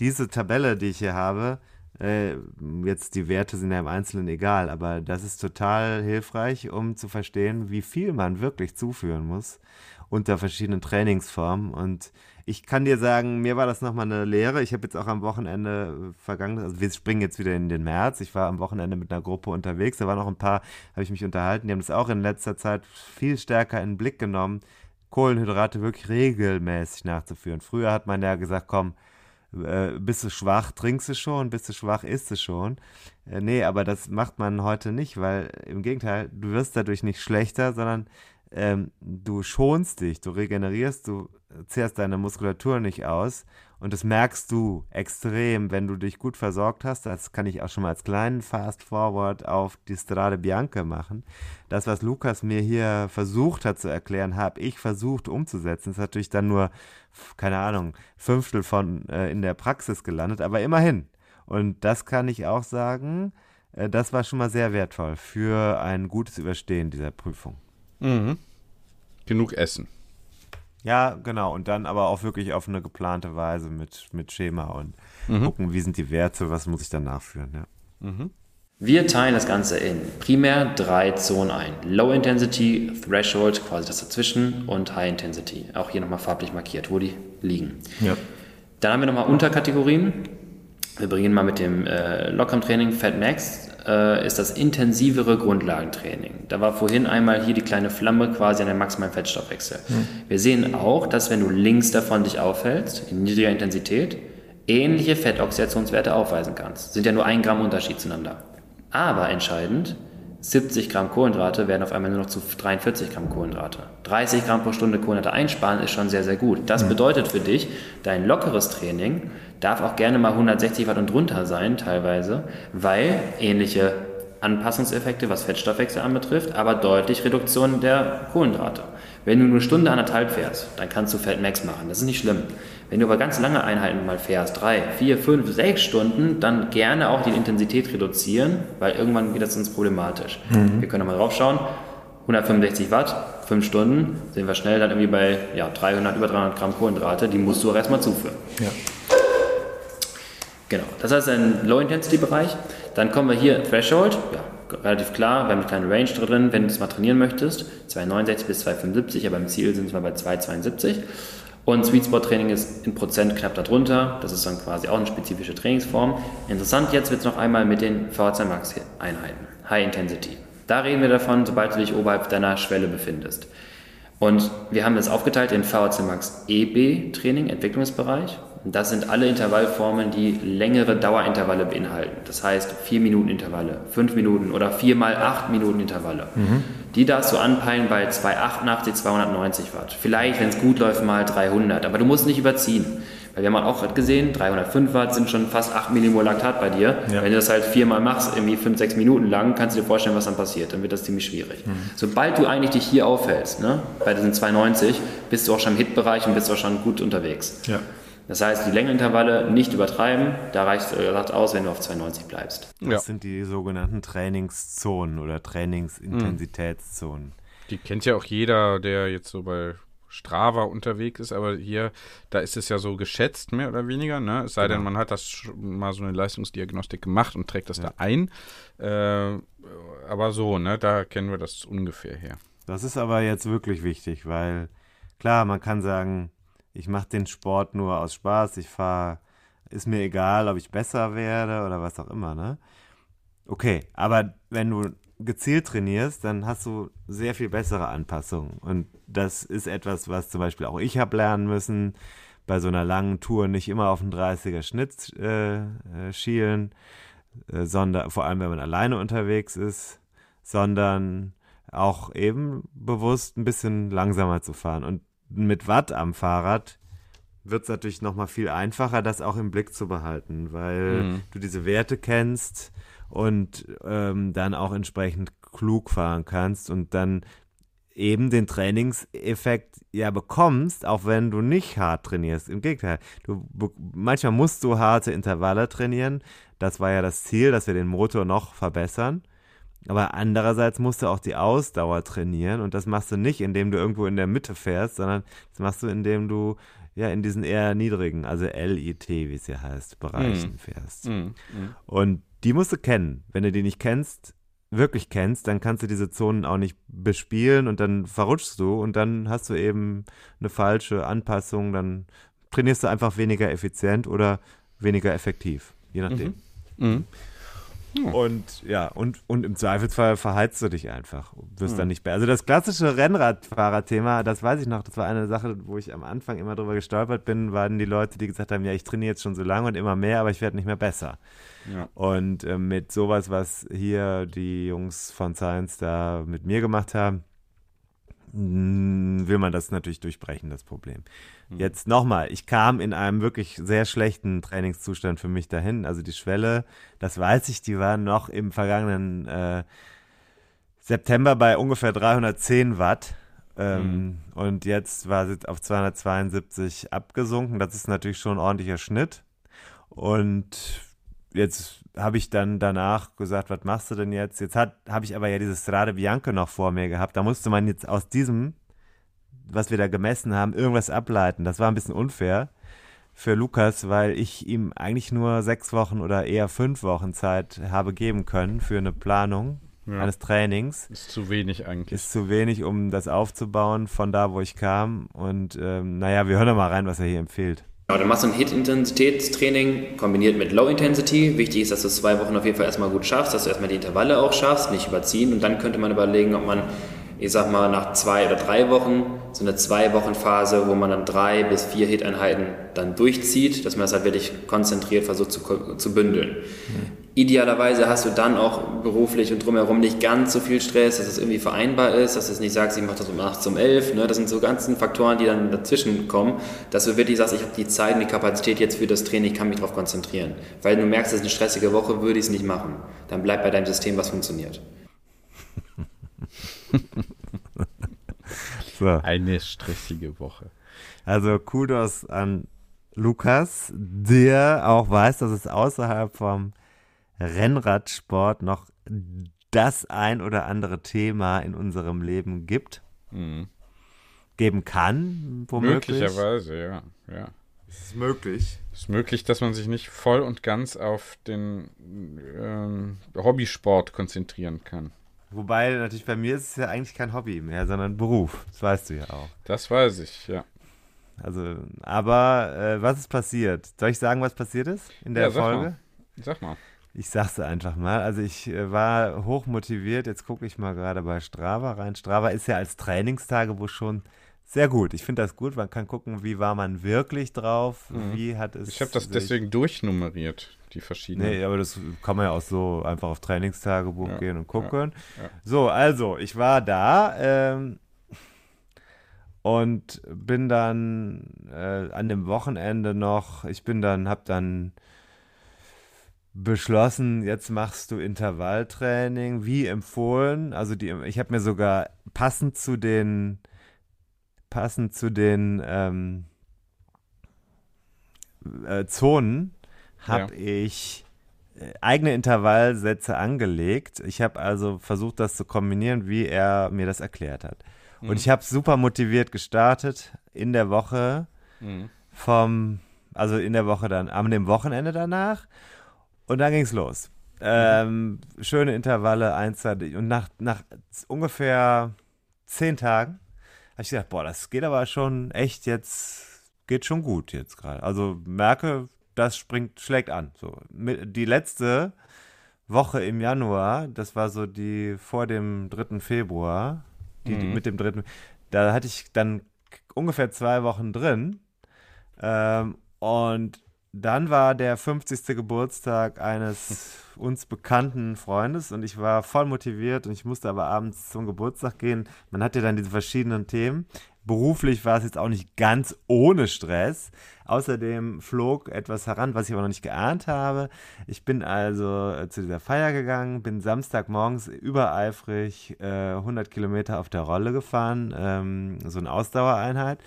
Diese Tabelle, die ich hier habe, äh, jetzt die Werte sind ja im Einzelnen egal, aber das ist total hilfreich, um zu verstehen, wie viel man wirklich zuführen muss unter verschiedenen Trainingsformen. Und ich kann dir sagen, mir war das nochmal eine Lehre. Ich habe jetzt auch am Wochenende äh, vergangen, also wir springen jetzt wieder in den März. Ich war am Wochenende mit einer Gruppe unterwegs. Da waren noch ein paar, habe ich mich unterhalten. Die haben das auch in letzter Zeit viel stärker in den Blick genommen, Kohlenhydrate wirklich regelmäßig nachzuführen. Früher hat man ja gesagt, komm, äh, bist du schwach, trinkst du schon, bist du schwach, isst du schon. Äh, nee, aber das macht man heute nicht, weil im Gegenteil, du wirst dadurch nicht schlechter, sondern ähm, du schonst dich, du regenerierst, du zehrst deine Muskulatur nicht aus und das merkst du extrem, wenn du dich gut versorgt hast. Das kann ich auch schon mal als kleinen Fast Forward auf die Strade Bianca machen. Das, was Lukas mir hier versucht hat zu erklären, habe ich versucht umzusetzen. Ist natürlich dann nur, keine Ahnung, Fünftel von äh, in der Praxis gelandet, aber immerhin. Und das kann ich auch sagen, äh, das war schon mal sehr wertvoll für ein gutes Überstehen dieser Prüfung. Mhm. Genug Essen. Ja, genau. Und dann aber auch wirklich auf eine geplante Weise mit, mit Schema und gucken, wie sind die Werte, was muss ich dann nachführen. Ja. Wir teilen das Ganze in primär drei Zonen ein. Low Intensity, Threshold, quasi das dazwischen und High Intensity. Auch hier nochmal farblich markiert, wo die liegen. Ja. Dann haben wir nochmal Unterkategorien. Wir beginnen mal mit dem äh, lockeren Training. Fat Max äh, ist das intensivere Grundlagentraining. Da war vorhin einmal hier die kleine Flamme quasi an der maximalen Fettstoffwechsel. Wir sehen auch, dass wenn du links davon dich aufhältst, in niedriger Intensität, ähnliche Fettoxidationswerte aufweisen kannst. Sind ja nur ein Gramm Unterschied zueinander. Aber entscheidend, 70 Gramm Kohlenhydrate werden auf einmal nur noch zu 43 Gramm Kohlenhydrate. 30 Gramm pro Stunde Kohlenhydrate einsparen ist schon sehr, sehr gut. Das bedeutet für dich, dein lockeres Training darf auch gerne mal 160 Watt und drunter sein, teilweise, weil ähnliche Anpassungseffekte, was Fettstoffwechsel anbetrifft, aber deutlich Reduktion der Kohlenhydrate. Wenn du nur eine Stunde, anderthalb fährst, dann kannst du Fat Max machen. Das ist nicht schlimm. Wenn du aber ganz lange Einheiten mal fährst, drei, vier, fünf, sechs Stunden, dann gerne auch die Intensität reduzieren, weil irgendwann wird das sonst problematisch. Wir können mal drauf schauen. 165 Watt, fünf Stunden sind wir schnell dann irgendwie bei ja, 300, über 300 Gramm Kohlenhydrate. Die musst du auch erstmal zuführen. Ja. Genau, das heißt ein Low-Intensity-Bereich. Dann kommen wir hier Threshold, ja, relativ klar, wir haben eine kleine Range drin, wenn du es mal trainieren möchtest, 269 bis 275, aber im Ziel sind wir bei 272. Und Sweet Spot Training ist in Prozent knapp darunter, das ist dann quasi auch eine spezifische Trainingsform. Interessant jetzt wird es noch einmal mit den VHC Max Einheiten, High Intensity. Da reden wir davon, sobald du dich oberhalb deiner Schwelle befindest. Und wir haben das aufgeteilt in VHC Max EB Training, Entwicklungsbereich, das sind alle Intervallformen, die längere Dauerintervalle beinhalten. Das heißt 4 Minuten Intervalle, 5 Minuten oder 4 mal 8 Minuten Intervalle. Mhm. Die darfst du anpeilen bei 288, 290 Watt. Vielleicht, wenn es gut läuft, mal 300. Aber du musst nicht überziehen. Weil wir haben auch gerade gesehen, 305 Watt sind schon fast 8 Millimol Laktat bei dir. Ja. Wenn du das halt viermal machst, irgendwie 5, 6 Minuten lang, kannst du dir vorstellen, was dann passiert. Dann wird das ziemlich schwierig. Mhm. Sobald du eigentlich dich hier aufhältst, ne, bei diesen 290, bist du auch schon im Hit-Bereich und bist auch schon gut unterwegs. Ja. Das heißt, die Längenintervalle nicht übertreiben, da reicht es äh, aus, wenn du auf 92 bleibst. Das ja. sind die sogenannten Trainingszonen oder Trainingsintensitätszonen. Die kennt ja auch jeder, der jetzt so bei Strava unterwegs ist, aber hier, da ist es ja so geschätzt, mehr oder weniger, ne? Es sei genau. denn, man hat das mal so eine Leistungsdiagnostik gemacht und trägt das ja. da ein. Äh, aber so, ne, da kennen wir das ungefähr her. Das ist aber jetzt wirklich wichtig, weil klar, man kann sagen, ich mache den Sport nur aus Spaß, ich fahre, ist mir egal, ob ich besser werde oder was auch immer, ne? Okay, aber wenn du gezielt trainierst, dann hast du sehr viel bessere Anpassungen. Und das ist etwas, was zum Beispiel auch ich habe lernen müssen, bei so einer langen Tour nicht immer auf den 30er Schnitt äh, äh, schielen, äh, sondern vor allem, wenn man alleine unterwegs ist, sondern auch eben bewusst ein bisschen langsamer zu fahren. Und mit Watt am Fahrrad wird es natürlich nochmal viel einfacher, das auch im Blick zu behalten, weil mhm. du diese Werte kennst und ähm, dann auch entsprechend klug fahren kannst und dann eben den Trainingseffekt ja bekommst, auch wenn du nicht hart trainierst. Im Gegenteil, du, manchmal musst du harte Intervalle trainieren. Das war ja das Ziel, dass wir den Motor noch verbessern. Aber andererseits musst du auch die Ausdauer trainieren und das machst du nicht, indem du irgendwo in der Mitte fährst, sondern das machst du, indem du ja in diesen eher niedrigen, also LIT, wie es hier heißt, Bereichen mm. fährst. Mm. Mm. Und die musst du kennen. Wenn du die nicht kennst, wirklich kennst, dann kannst du diese Zonen auch nicht bespielen und dann verrutschst du und dann hast du eben eine falsche Anpassung, dann trainierst du einfach weniger effizient oder weniger effektiv, je nachdem. Mhm. Mhm. Und ja, und, und im Zweifelsfall verheizt du dich einfach. Wirst hm. dann nicht mehr. Also das klassische Rennradfahrerthema, das weiß ich noch, das war eine Sache, wo ich am Anfang immer drüber gestolpert bin, waren die Leute, die gesagt haben, ja, ich trainiere jetzt schon so lange und immer mehr, aber ich werde nicht mehr besser. Ja. Und äh, mit sowas, was hier die Jungs von Science da mit mir gemacht haben, will man das natürlich durchbrechen, das Problem. Mhm. Jetzt nochmal, ich kam in einem wirklich sehr schlechten Trainingszustand für mich dahin. Also die Schwelle, das weiß ich, die war noch im vergangenen äh, September bei ungefähr 310 Watt. Ähm, mhm. Und jetzt war sie auf 272 abgesunken. Das ist natürlich schon ein ordentlicher Schnitt. Und jetzt habe ich dann danach gesagt, was machst du denn jetzt? Jetzt habe ich aber ja dieses Strade Bianco noch vor mir gehabt. Da musste man jetzt aus diesem was wir da gemessen haben, irgendwas ableiten. Das war ein bisschen unfair für Lukas, weil ich ihm eigentlich nur sechs Wochen oder eher fünf Wochen Zeit habe geben können für eine Planung ja. eines Trainings. Ist zu wenig eigentlich. Ist zu wenig, um das aufzubauen von da, wo ich kam. Und ähm, naja, wir hören doch mal rein, was er hier empfiehlt. Genau, dann machst du ein Hit-Intensitätstraining kombiniert mit Low-Intensity. Wichtig ist, dass du zwei Wochen auf jeden Fall erstmal gut schaffst, dass du erstmal die Intervalle auch schaffst, nicht überziehen. Und dann könnte man überlegen, ob man ich sag mal, nach zwei oder drei Wochen, so eine zwei Wochen Phase, wo man dann drei bis vier Hit-Einheiten dann durchzieht, dass man das halt wirklich konzentriert versucht zu, zu bündeln. Mhm. Idealerweise hast du dann auch beruflich und drumherum nicht ganz so viel Stress, dass es irgendwie vereinbar ist, dass du es nicht sagst, ich mache das um 8 um 11. Ne? Das sind so ganzen Faktoren, die dann dazwischen kommen, dass du wirklich sagst, ich habe die Zeit und die Kapazität jetzt für das Training, ich kann mich darauf konzentrieren. Weil du merkst, es ist eine stressige Woche, würde ich es nicht machen. Dann bleibt bei deinem System, was funktioniert. (laughs) so. Eine stressige Woche. Also Kudos an Lukas, der auch weiß, dass es außerhalb vom Rennradsport noch das ein oder andere Thema in unserem Leben gibt. Mhm. geben kann, womöglich. Möglicherweise, ja. ja. Es ist möglich. Es ist möglich, dass man sich nicht voll und ganz auf den ähm, Hobbysport konzentrieren kann. Wobei natürlich bei mir ist es ja eigentlich kein Hobby mehr, sondern Beruf. Das weißt du ja auch. Das weiß ich, ja. Also, aber äh, was ist passiert? Soll ich sagen, was passiert ist in der Ja, sag Folge? mal. Sag mal. Ich sag's einfach mal. Also ich äh, war hoch motiviert. Jetzt gucke ich mal gerade bei Strava rein. Strava ist ja als Trainingstagebuch schon sehr gut. Ich finde das gut. Man kann gucken, wie war man wirklich drauf, wie hat es. Mhm. Ich habe das deswegen durchnummeriert, die verschiedenen. Nee, aber das kann man ja auch so einfach auf Trainingstagebuch Ja, gehen und gucken. ja. So, also, ich war da ähm, und bin dann äh, an dem Wochenende noch, ich bin dann, hab dann beschlossen, jetzt machst du Intervalltraining, wie empfohlen. Also die, ich habe mir sogar passend zu den, passend zu den ähm, äh, Zonen habe ich äh, eigene Intervallsätze angelegt. Ich habe also versucht, das zu kombinieren, wie er mir das erklärt hat. Und ich habe super motiviert gestartet in der Woche Mhm. vom, also in der Woche dann, am dem Wochenende danach. Und dann ging es los. Ähm, schöne Intervalle, eins, zwei, und nach, nach ungefähr zehn Tagen habe ich gedacht, boah, das geht aber schon echt jetzt, geht schon gut jetzt gerade. Also merke, das springt, schlägt an. So, die letzte Woche im Januar, das war so die vor dem 3. Februar, die, die Mhm. mit dem 3. Da hatte ich dann ungefähr zwei Wochen drin. Ähm, und dann war der 50. Geburtstag eines (laughs) uns bekannten Freundes und ich war voll motiviert und ich musste aber abends zum Geburtstag gehen. Man hat ja dann diese verschiedenen Themen. Beruflich war es jetzt auch nicht ganz ohne Stress. Außerdem flog etwas heran, was ich aber noch nicht geahnt habe. Ich bin also äh, zu dieser Feier gegangen, bin Samstagmorgens übereifrig äh, 100 Kilometer auf der Rolle gefahren, ähm, so eine Ausdauereinheit.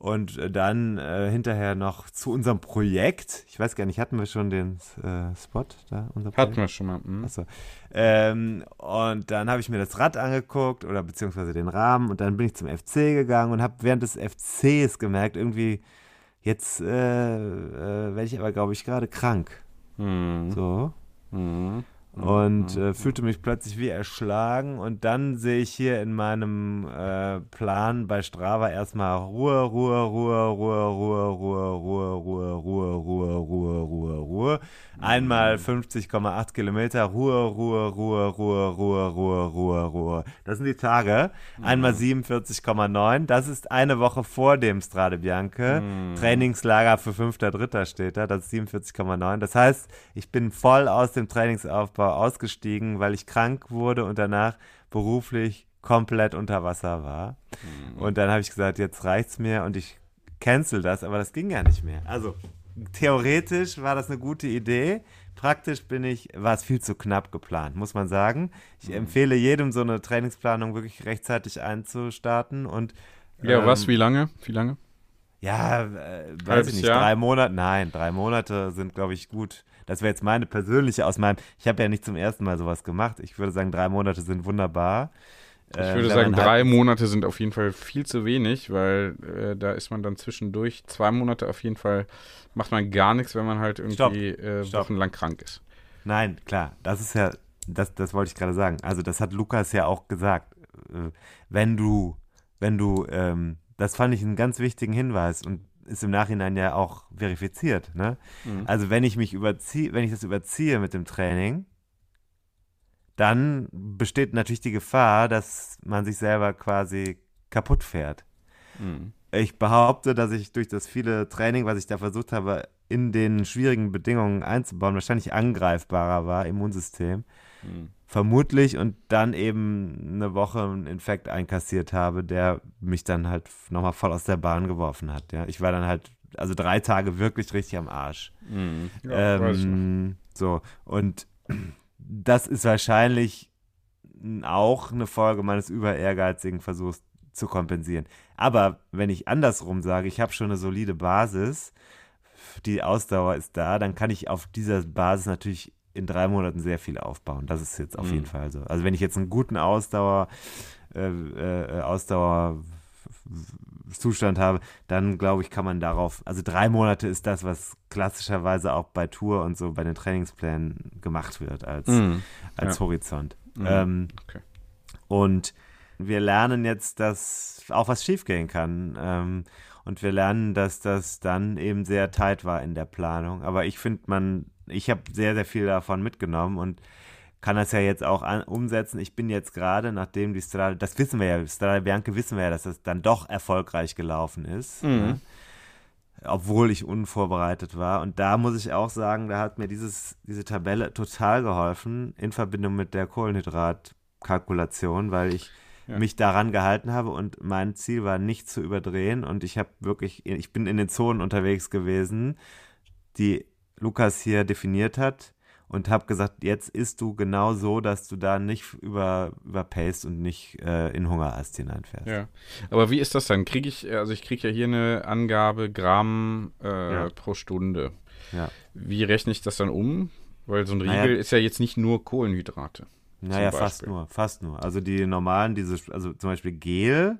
Und äh, dann äh, hinterher noch zu unserem Projekt. Ich weiß gar nicht, hatten wir schon den äh, Spot da? Unser Hatten wir schon mal. Mhm. Achso. Ähm, und dann habe ich mir das Rad angeguckt oder beziehungsweise den Rahmen und dann bin ich zum FC gegangen und habe während des FCs gemerkt, irgendwie, jetzt äh, äh, werde ich aber, glaube ich, gerade krank. Mhm. So. Mhm. Und äh, fühlte mich plötzlich wie erschlagen. Und dann sehe ich hier in meinem äh, Plan bei Strava erstmal Ruhe, Ruhe, Ruhe, Ruhe, Ruhe, Ruhe, Ruhe, Ruhe, Ruhe, Ruhe, Ruhe, Ruhe, Ruhe. Einmal 50,8 Kilometer, Ruhe, Ruhe, Ruhe, Ruhe, Ruhe, Ruhe, Ruhe, Ruhe. Das sind die Tage. Einmal 47,9. Das ist eine Woche vor dem Strade Bianche. Trainingslager für 5.3. steht da. Das ist 47,9. Das heißt, ich bin voll aus dem Trainingsaufbau ausgestiegen, weil ich krank wurde und danach beruflich komplett unter Wasser war. Und dann habe ich gesagt, jetzt reicht's mir und ich cancel das, aber das ging ja nicht mehr. Also theoretisch war das eine gute Idee. Praktisch bin ich, war es viel zu knapp geplant, muss man sagen. Ich empfehle jedem, so eine Trainingsplanung wirklich rechtzeitig einzustarten und Ja, ähm, was, wie lange? Wie lange? ja, äh, weiß ich nicht, Jahr? drei Monate, nein, drei Monate sind, glaube ich, gut. Das wäre jetzt meine persönliche aus meinem, ich habe ja nicht zum ersten Mal sowas gemacht. Ich würde sagen, drei Monate sind wunderbar. Ich Äh, würde sagen, man drei halt- Monate sind auf jeden Fall viel zu wenig, weil äh, da ist man dann zwischendurch zwei Monate auf jeden Fall, macht man gar nichts, wenn man halt Stopp. irgendwie äh, Stopp. wochenlang krank ist. Nein, klar, das ist ja, das, das wollte ich gerade sagen. Also das hat Lukas ja auch gesagt. Äh, Wenn du, wenn du, ähm, das fand ich einen ganz wichtigen Hinweis und ist im Nachhinein ja auch verifiziert. Ne? Also wenn ich mich überziehe, wenn ich das überziehe mit dem Training, dann besteht natürlich die Gefahr, dass man sich selber quasi kaputt fährt. Mhm. Ich behaupte, dass ich durch das viele Training, was ich da versucht habe, in den schwierigen Bedingungen einzubauen, wahrscheinlich angreifbarer war, Immunsystem. Mhm. Vermutlich und dann eben eine Woche einen Infekt einkassiert habe, der mich dann halt nochmal voll aus der Bahn geworfen hat. Ja. Ich war dann halt, also drei Tage wirklich richtig am Arsch. Mhm. Ja. Ähm, so, und das ist wahrscheinlich auch eine Folge meines über ehrgeizigen Versuchs zu kompensieren. Aber wenn ich andersrum sage, ich habe schon eine solide Basis, die Ausdauer ist da, dann kann ich auf dieser Basis natürlich in drei Monaten sehr viel aufbauen. Das ist jetzt auf Mhm. jeden Fall so. Also wenn ich jetzt einen guten Ausdauer äh, äh, Ausdauerzustand habe, dann glaube ich, kann man darauf, also drei Monate ist das, was klassischerweise auch bei Tour und so bei den Trainingsplänen gemacht wird als, Mhm. als Ja. Horizont. Mhm. Ähm, Okay. und wir lernen jetzt, dass auch was schiefgehen kann. Ähm, und wir lernen, dass das dann eben sehr tight war in der Planung. Aber ich finde, man, ich habe sehr, sehr viel davon mitgenommen und kann das ja jetzt auch an, umsetzen. Ich bin jetzt gerade, nachdem die Strade, das wissen wir ja, Strade Bianca wissen wir ja, dass das dann doch erfolgreich gelaufen ist. Mhm. Ne? Obwohl ich unvorbereitet war. Und da muss ich auch sagen, da hat mir dieses, diese Tabelle total geholfen in Verbindung mit der Kohlenhydratkalkulation, weil ich Ja. mich daran gehalten habe und mein Ziel war nicht zu überdrehen und ich habe wirklich, ich bin in den Zonen unterwegs gewesen, die Lukas hier definiert hat und habe gesagt, jetzt isst du genau so, dass du da nicht über, überpaced und nicht äh, in Hungerast hineinfährst. Ja. Aber wie ist das dann? Kriege ich, also ich kriege ja hier eine Angabe Gramm äh, Ja. pro Stunde. Ja. Wie rechne ich das dann um? Weil so ein Naja. Riegel ist ja jetzt nicht nur Kohlenhydrate. Naja, fast nur, fast nur. Also die normalen, diese, also zum Beispiel Gel,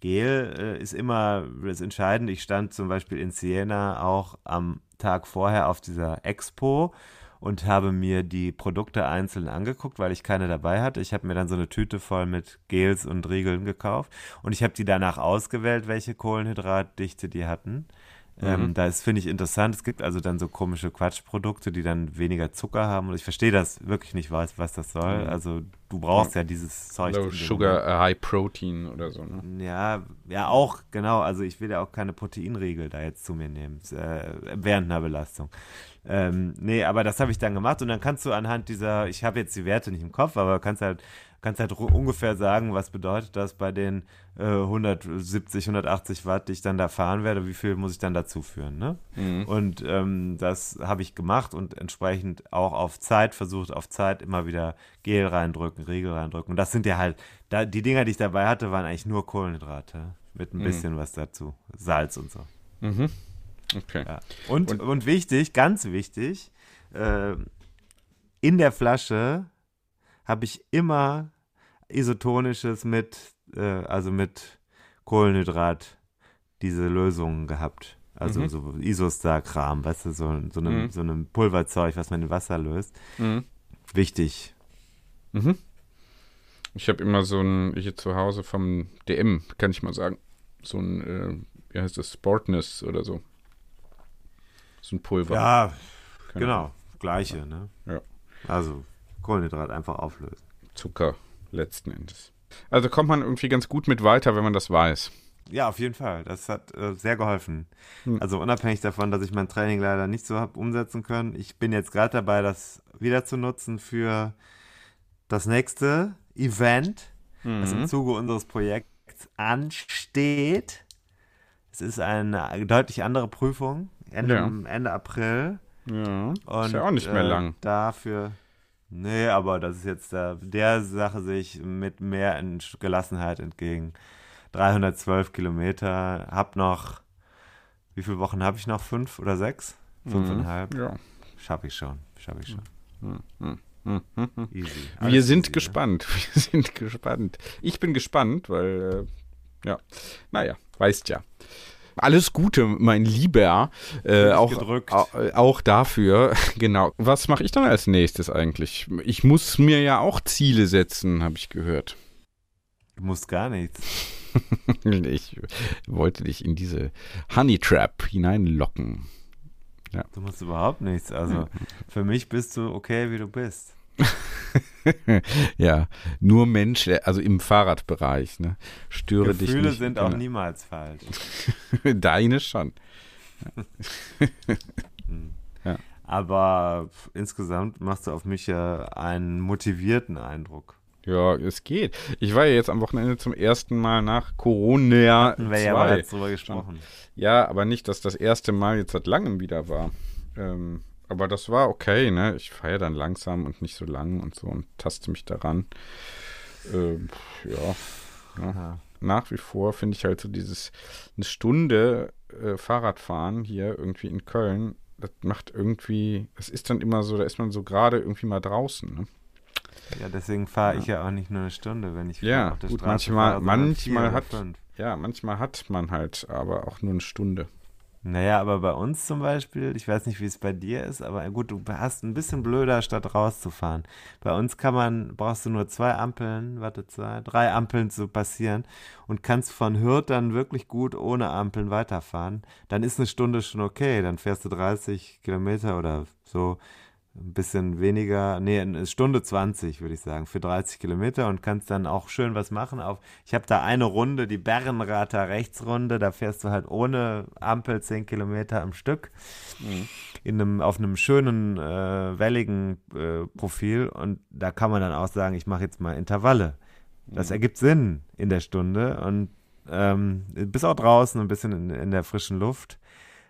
Gel äh, ist immer das Entscheidende. Ich stand zum Beispiel in Siena auch am Tag vorher auf dieser Expo und habe mir die Produkte einzeln angeguckt, weil ich keine dabei hatte. Ich habe mir dann so eine Tüte voll mit Gels und Riegeln gekauft und ich habe die danach ausgewählt, welche Kohlenhydratdichte die hatten. Ähm, das finde ich interessant. Es gibt also dann so komische Quatschprodukte, die dann weniger Zucker haben. Und ich verstehe das wirklich nicht, was, was das soll. Also du brauchst ja, dieses Zeug. Dem Sugar äh, High Protein oder so. Ne? Ja, ja, auch, genau. Also ich will ja auch keine Proteinriegel da jetzt zu mir nehmen, äh, während einer Belastung. Ähm, nee, aber das habe ich dann gemacht und dann kannst du anhand dieser, ich habe jetzt die Werte nicht im Kopf, aber kannst halt, kannst halt ungefähr sagen, was bedeutet das bei den äh, 170, 180 Watt, die ich dann da fahren werde, wie viel muss ich dann dazu führen, ne? Mhm. Und ähm, das habe ich gemacht und entsprechend auch auf Zeit versucht, auf Zeit immer wieder Gel reindrücken, Riegel reindrücken. Und das sind ja halt, da, die Dinger, die ich dabei hatte, waren eigentlich nur Kohlenhydrate mit ein Mhm. bisschen was dazu, Salz und so. Mhm. Okay. Ja. Und, Und- und, wichtig, ganz wichtig, äh, in der Flasche habe ich immer isotonisches mit, äh, also mit Kohlenhydrat, diese Lösungen gehabt. Also Mhm. so Isostar-Kram, weißt du, so, so, einem, Mhm. so einem Pulverzeug, was man in Wasser löst. Mhm. Wichtig. Mhm. Ich habe immer so ein, hier zu Hause vom DM, kann ich mal sagen, so ein, äh, wie heißt das, Sportness oder so. So ein Pulver. Ja, Keine genau. Gleiche, ne? Ja. Also Kohlenhydrat einfach auflösen. Zucker letzten Endes. Also kommt man irgendwie ganz gut mit weiter, wenn man das weiß. Ja, auf jeden Fall. Das hat äh, sehr geholfen. Hm. Also unabhängig davon, dass ich mein Training leider nicht so habe umsetzen können. Ich bin jetzt gerade dabei, das wieder zu nutzen für das nächste Event, das im Zuge unseres Projekts ansteht. Es ist eine deutlich andere Prüfung, Ende, Ja. Ende April. Ja. Und, ist ja auch nicht mehr äh, lang. Dafür. Nee, aber das ist jetzt da, der Sache sehe ich mit mehr Gelassenheit entgegen. 312 Kilometer, hab noch, wie viele Wochen habe ich noch? Fünf oder sechs? Fünfeinhalb? Ja. Schaffe ich schon, schaffe ich schon. Hm, hm, hm, hm, hm. Easy. Wir sind easy, ne? gespannt. (laughs) Wir sind gespannt. Ich bin gespannt, weil, äh, ja, naja, weißt ja. Alles Gute, mein Lieber. Äh, auch, auch dafür, (laughs) genau. Was mache ich dann als nächstes eigentlich? Ich muss mir ja auch Ziele setzen, habe ich gehört. Du musst gar nichts. (laughs) Ich wollte dich in diese Honey Trap hineinlocken. Du musst überhaupt nichts. Also (laughs) für mich bist du okay, wie du bist. (laughs) ja, nur Mensch, also im Fahrradbereich, ne? Störe dich Gefühle nicht. sind auch Genau. niemals falsch. (laughs) Deine schon. (laughs) Aber pf, insgesamt machst du auf mich ja einen motivierten Eindruck. Ja, es geht. Ich war ja jetzt am Wochenende zum ersten Mal nach Corona Hatten wir ja mal 2. jetzt drüber gesprochen. Ja, aber nicht, dass das erste Mal jetzt seit langem wieder war. Ähm, aber das war okay, ne? Ich fahre dann langsam und nicht so lang und so und taste mich daran. Ähm, ja. ja. Ja. Nach wie vor finde ich halt so dieses eine Stunde äh, Fahrradfahren hier irgendwie in Köln, das macht irgendwie, das ist dann immer so, da ist man so gerade irgendwie mal draußen, ne? Ja, deswegen fahre ich ja auch nicht nur eine Stunde, wenn ich Ja, auf der gut, Straße manchmal, fahre, manchmal hat, ja, manchmal hat man halt aber auch nur eine Stunde. Naja, aber bei uns zum Beispiel, ich weiß nicht, wie es bei dir ist, aber gut, du hast ein bisschen blöder, statt rauszufahren. Bei uns kann man, brauchst du nur zwei Ampeln, warte, zwei, drei Ampeln zu passieren und kannst von Hürth dann wirklich gut ohne Ampeln weiterfahren. Dann ist eine Stunde schon okay, dann fährst du 30 Kilometer oder so ein bisschen weniger, nee, eine Stunde 20, würde ich sagen, für 30 Kilometer und kannst dann auch schön was machen. Auf, ich habe da eine Runde, die Bärenrater Rechtsrunde, da fährst du halt ohne Ampel 10 Kilometer am Stück in einem, auf einem schönen, äh, welligen äh, Profil und da kann man dann auch sagen, ich mache jetzt mal Intervalle. Das ergibt Sinn in der Stunde und ähm, bist auch draußen ein bisschen in, in der frischen Luft.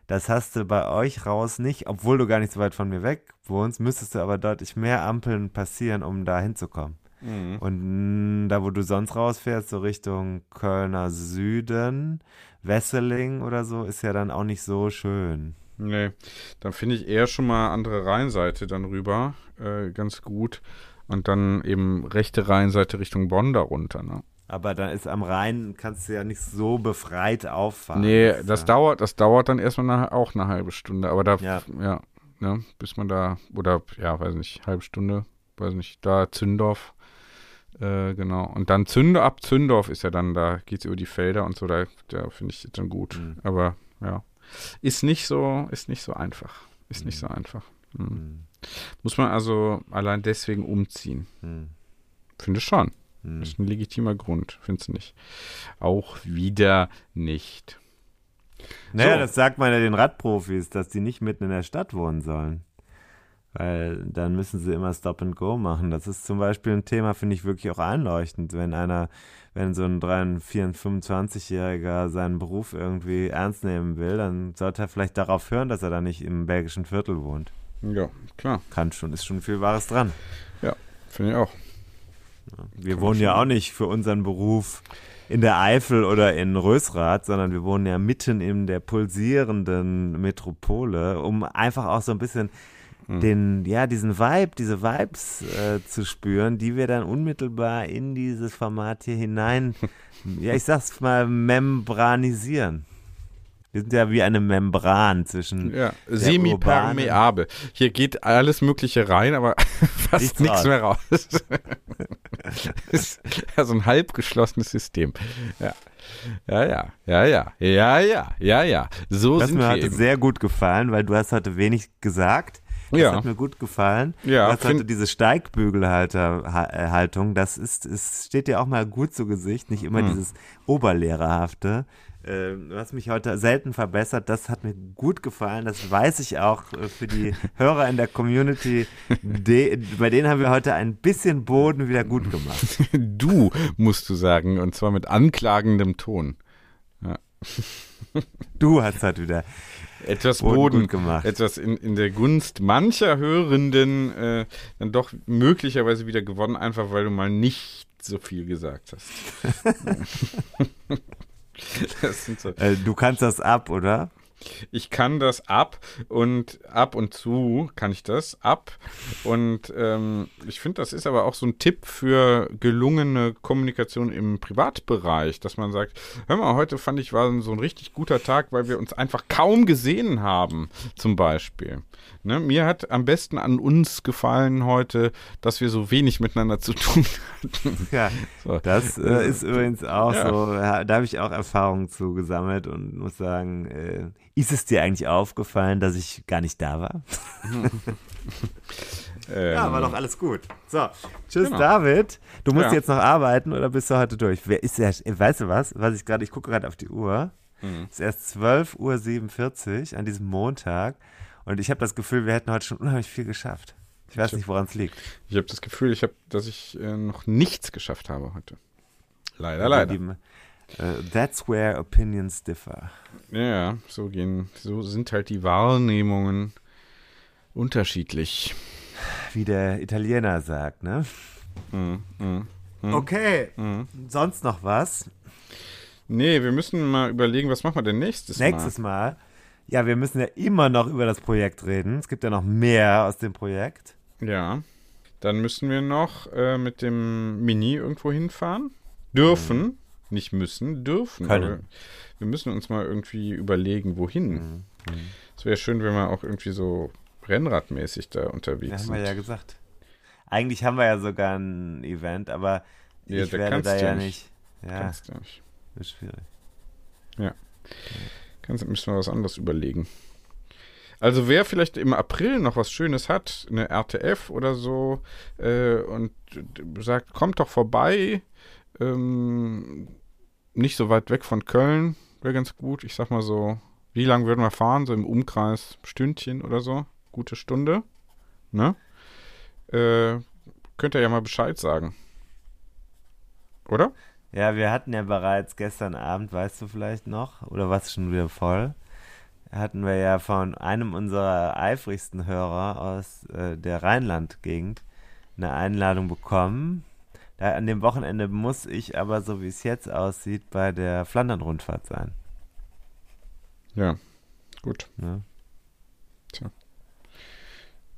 Das hast du bei euch raus nicht, obwohl du gar nicht so weit von mir weg wohnst, müsstest du aber deutlich mehr Ampeln passieren, um da hinzukommen. Und mh, da, wo du sonst rausfährst, so Richtung Kölner Süden, Wesseling oder so, ist ja dann auch nicht so schön. Nee, dann finde ich eher schon mal andere Rheinseite dann rüber äh, ganz gut. Und dann eben rechte Rheinseite Richtung Bonn darunter. Ne? Aber dann ist am Rhein, kannst du ja nicht so befreit auffahren. Nee, das ja- dauert, das dauert dann erstmal eine, auch eine halbe Stunde. Aber da, Ja. ja, ne, bis man da, oder ja, weiß nicht, halbe Stunde, weiß nicht, da Zündorf, äh, genau. Und dann Zünde ab Zündorf ist ja dann, da geht's über die Felder und so, da, da finde ich dann gut. Mhm. Aber ja, ist nicht so, ist nicht so einfach. Ist nicht Mhm. so einfach. Mhm. Muss man also allein deswegen umziehen. Hm, Finde schon. Hm. Ist ein legitimer Grund, findest du nicht? Auch wieder nicht. Naja, So. das sagt man ja den Radprofis, dass die nicht mitten in der Stadt wohnen sollen. Weil dann müssen sie immer Stop and Go machen. Das ist zum Beispiel ein Thema, finde ich wirklich auch einleuchtend, wenn einer, wenn so ein 23, 25-Jähriger seinen Beruf irgendwie ernst nehmen will, dann sollte er vielleicht darauf hören, dass er da nicht im belgischen Viertel wohnt. Ja, klar. Kann schon, ist schon viel Wahres dran. Finde ich auch. Wir wohnen ja auch nicht für unseren Beruf in der Eifel oder in Rösrath, sondern wir wohnen ja mitten in der pulsierenden Metropole, um einfach auch so ein bisschen den, ja, diesen Vibe, diese Vibes äh, zu spüren, die wir dann unmittelbar in dieses Format hier hinein, (laughs) ja, ich sag's mal, membranisieren. Wir sind ja wie eine Membran zwischen Ja, semipermeabel. Hier geht alles Mögliche rein, aber (laughs) fast Nichts mehr raus. (laughs) ist also ein halb geschlossenes System. Ja. Ja, ja, ja, ja, ja, ja, ja, ja. So Das sind mir wir heute eben. sehr gut gefallen, weil du hast heute wenig gesagt. Das Ja. hat mir gut gefallen. Ja, du hast find- heute diese Steigbügelhaltung, das ist, es steht dir auch mal gut zu Gesicht, nicht Hm. immer dieses Oberlehrerhafte. Äh, Du hast mich heute selten verbessert, das hat mir gut gefallen, das weiß ich auch äh, für die (laughs) Hörer in der Community. De, bei denen haben wir heute ein bisschen Boden wieder gut gemacht. (laughs) Du, musst du sagen, und zwar mit anklagendem Ton. (laughs) Du hast heute wieder Etwas Boden Boden, gut gemacht. etwas in, in der Gunst mancher Hörenden äh, dann doch möglicherweise wieder gewonnen, einfach weil du mal nicht so viel gesagt hast. (laughs) so. Äh, du kannst das ab, oder? Ich kann das ab und ab und zu kann ich das ab. Und ähm, ich finde, das ist aber auch so ein Tipp für gelungene Kommunikation im Privatbereich, dass man sagt, hör mal, heute fand ich war so ein richtig guter Tag, weil wir uns einfach kaum gesehen haben, zum Beispiel. Ne? Mir hat am besten an uns gefallen heute, dass wir so wenig miteinander zu tun hatten. Ja, So. das äh, ist übrigens auch Ja. so, da habe ich auch Erfahrungen zu gesammelt und muss sagen, äh, ist es dir eigentlich aufgefallen, dass ich gar nicht da war? (laughs) Ähm, Ja, war doch alles gut. So, tschüss Genau. David. Du musst Ja. jetzt noch arbeiten oder bist du heute durch? Wer ist der? Weißt du was? Was ich gerade, ich gucke gerade auf die Uhr. Mhm. Es ist erst 12.47 Uhr an diesem Montag und ich habe das Gefühl, wir hätten heute schon unheimlich viel geschafft. Ich weiß Ich nicht, woran es liegt. Ich habe das Gefühl, ich hab, dass ich äh, noch nichts geschafft habe heute. Leider, leider. Die, äh, that's where opinions differ. Ja, so gehen, so sind halt die Wahrnehmungen unterschiedlich. Wie der Italiener sagt, ne? Mhm, mhm, mhm. Okay. Mhm. Sonst noch was? Nee, wir müssen mal überlegen, was machen wir denn nächstes, Nächstes Mal. Ja, wir müssen ja immer noch über das Projekt reden. Es gibt ja noch mehr aus dem Projekt. Ja. Dann müssen wir noch äh, mit dem Mini irgendwo hinfahren. Dürfen, mhm. nicht müssen, dürfen. Können. Wir müssen uns mal irgendwie überlegen, wohin. Mhm. Es wäre schön, wenn wir auch irgendwie so Rennradmäßig da unterwegs ja, sind. Haben wir ja gesagt. Eigentlich haben wir ja sogar ein Event, aber ja, ich werde da ja nicht. nicht. Ja, kannst du nicht. Ist schwierig. Ja. Kannst, müssen wir was anderes überlegen. Also wer vielleicht im April noch was Schönes hat, eine RTF oder so, äh, und sagt, kommt doch vorbei, ähm, nicht so weit weg von Köln, wäre ganz gut. Ich sag mal so, wie lange würden wir fahren? So im Umkreis Stündchen oder so? Gute Stunde. Ne? Äh, könnt ihr ja mal Bescheid sagen. Oder? Ja, wir hatten ja bereits gestern Abend, weißt du vielleicht noch, oder was schon wieder voll, hatten wir ja von einem unserer eifrigsten Hörer aus äh, der Rheinland-Gegend eine Einladung bekommen. Da, an dem Wochenende muss ich aber, so wie es jetzt aussieht, bei der Flandern-Rundfahrt sein. Ja, gut. Ja. Tja.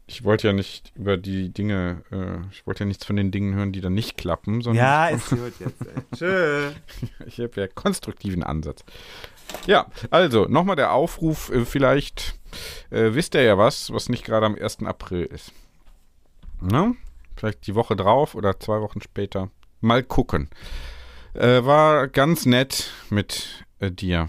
Ich wollte ja nicht über die Dinge, äh, ich wollte ja nichts von den Dingen hören, die dann nicht klappen, sondern. Ja, (laughs) ist gut jetzt. Ey. (laughs) Tschö. ich habe ja konstruktiven Ansatz. Ja, also nochmal der Aufruf, äh, vielleicht äh, wisst ihr ja was, was nicht gerade am 1. April ist. Na? Vielleicht die Woche drauf oder zwei Wochen später. Mal gucken. Äh, war ganz nett mit äh, dir.